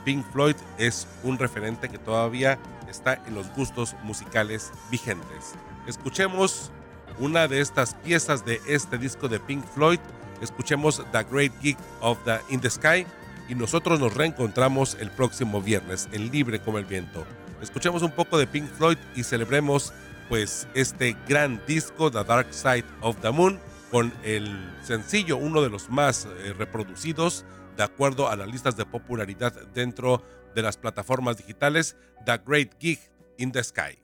Pink Floyd es un referente que todavía está en los gustos musicales vigentes. Escuchemos una de estas piezas de este disco de Pink Floyd. Escuchemos The Great Geek of the In the Sky y nosotros nos reencontramos el próximo viernes en Libre como el Viento. Escuchemos un poco de Pink Floyd y celebremos pues este gran disco The Dark Side of the Moon con el sencillo, uno de los más eh, reproducidos de acuerdo a las listas de popularidad dentro de las plataformas digitales The Great Gig in the Sky.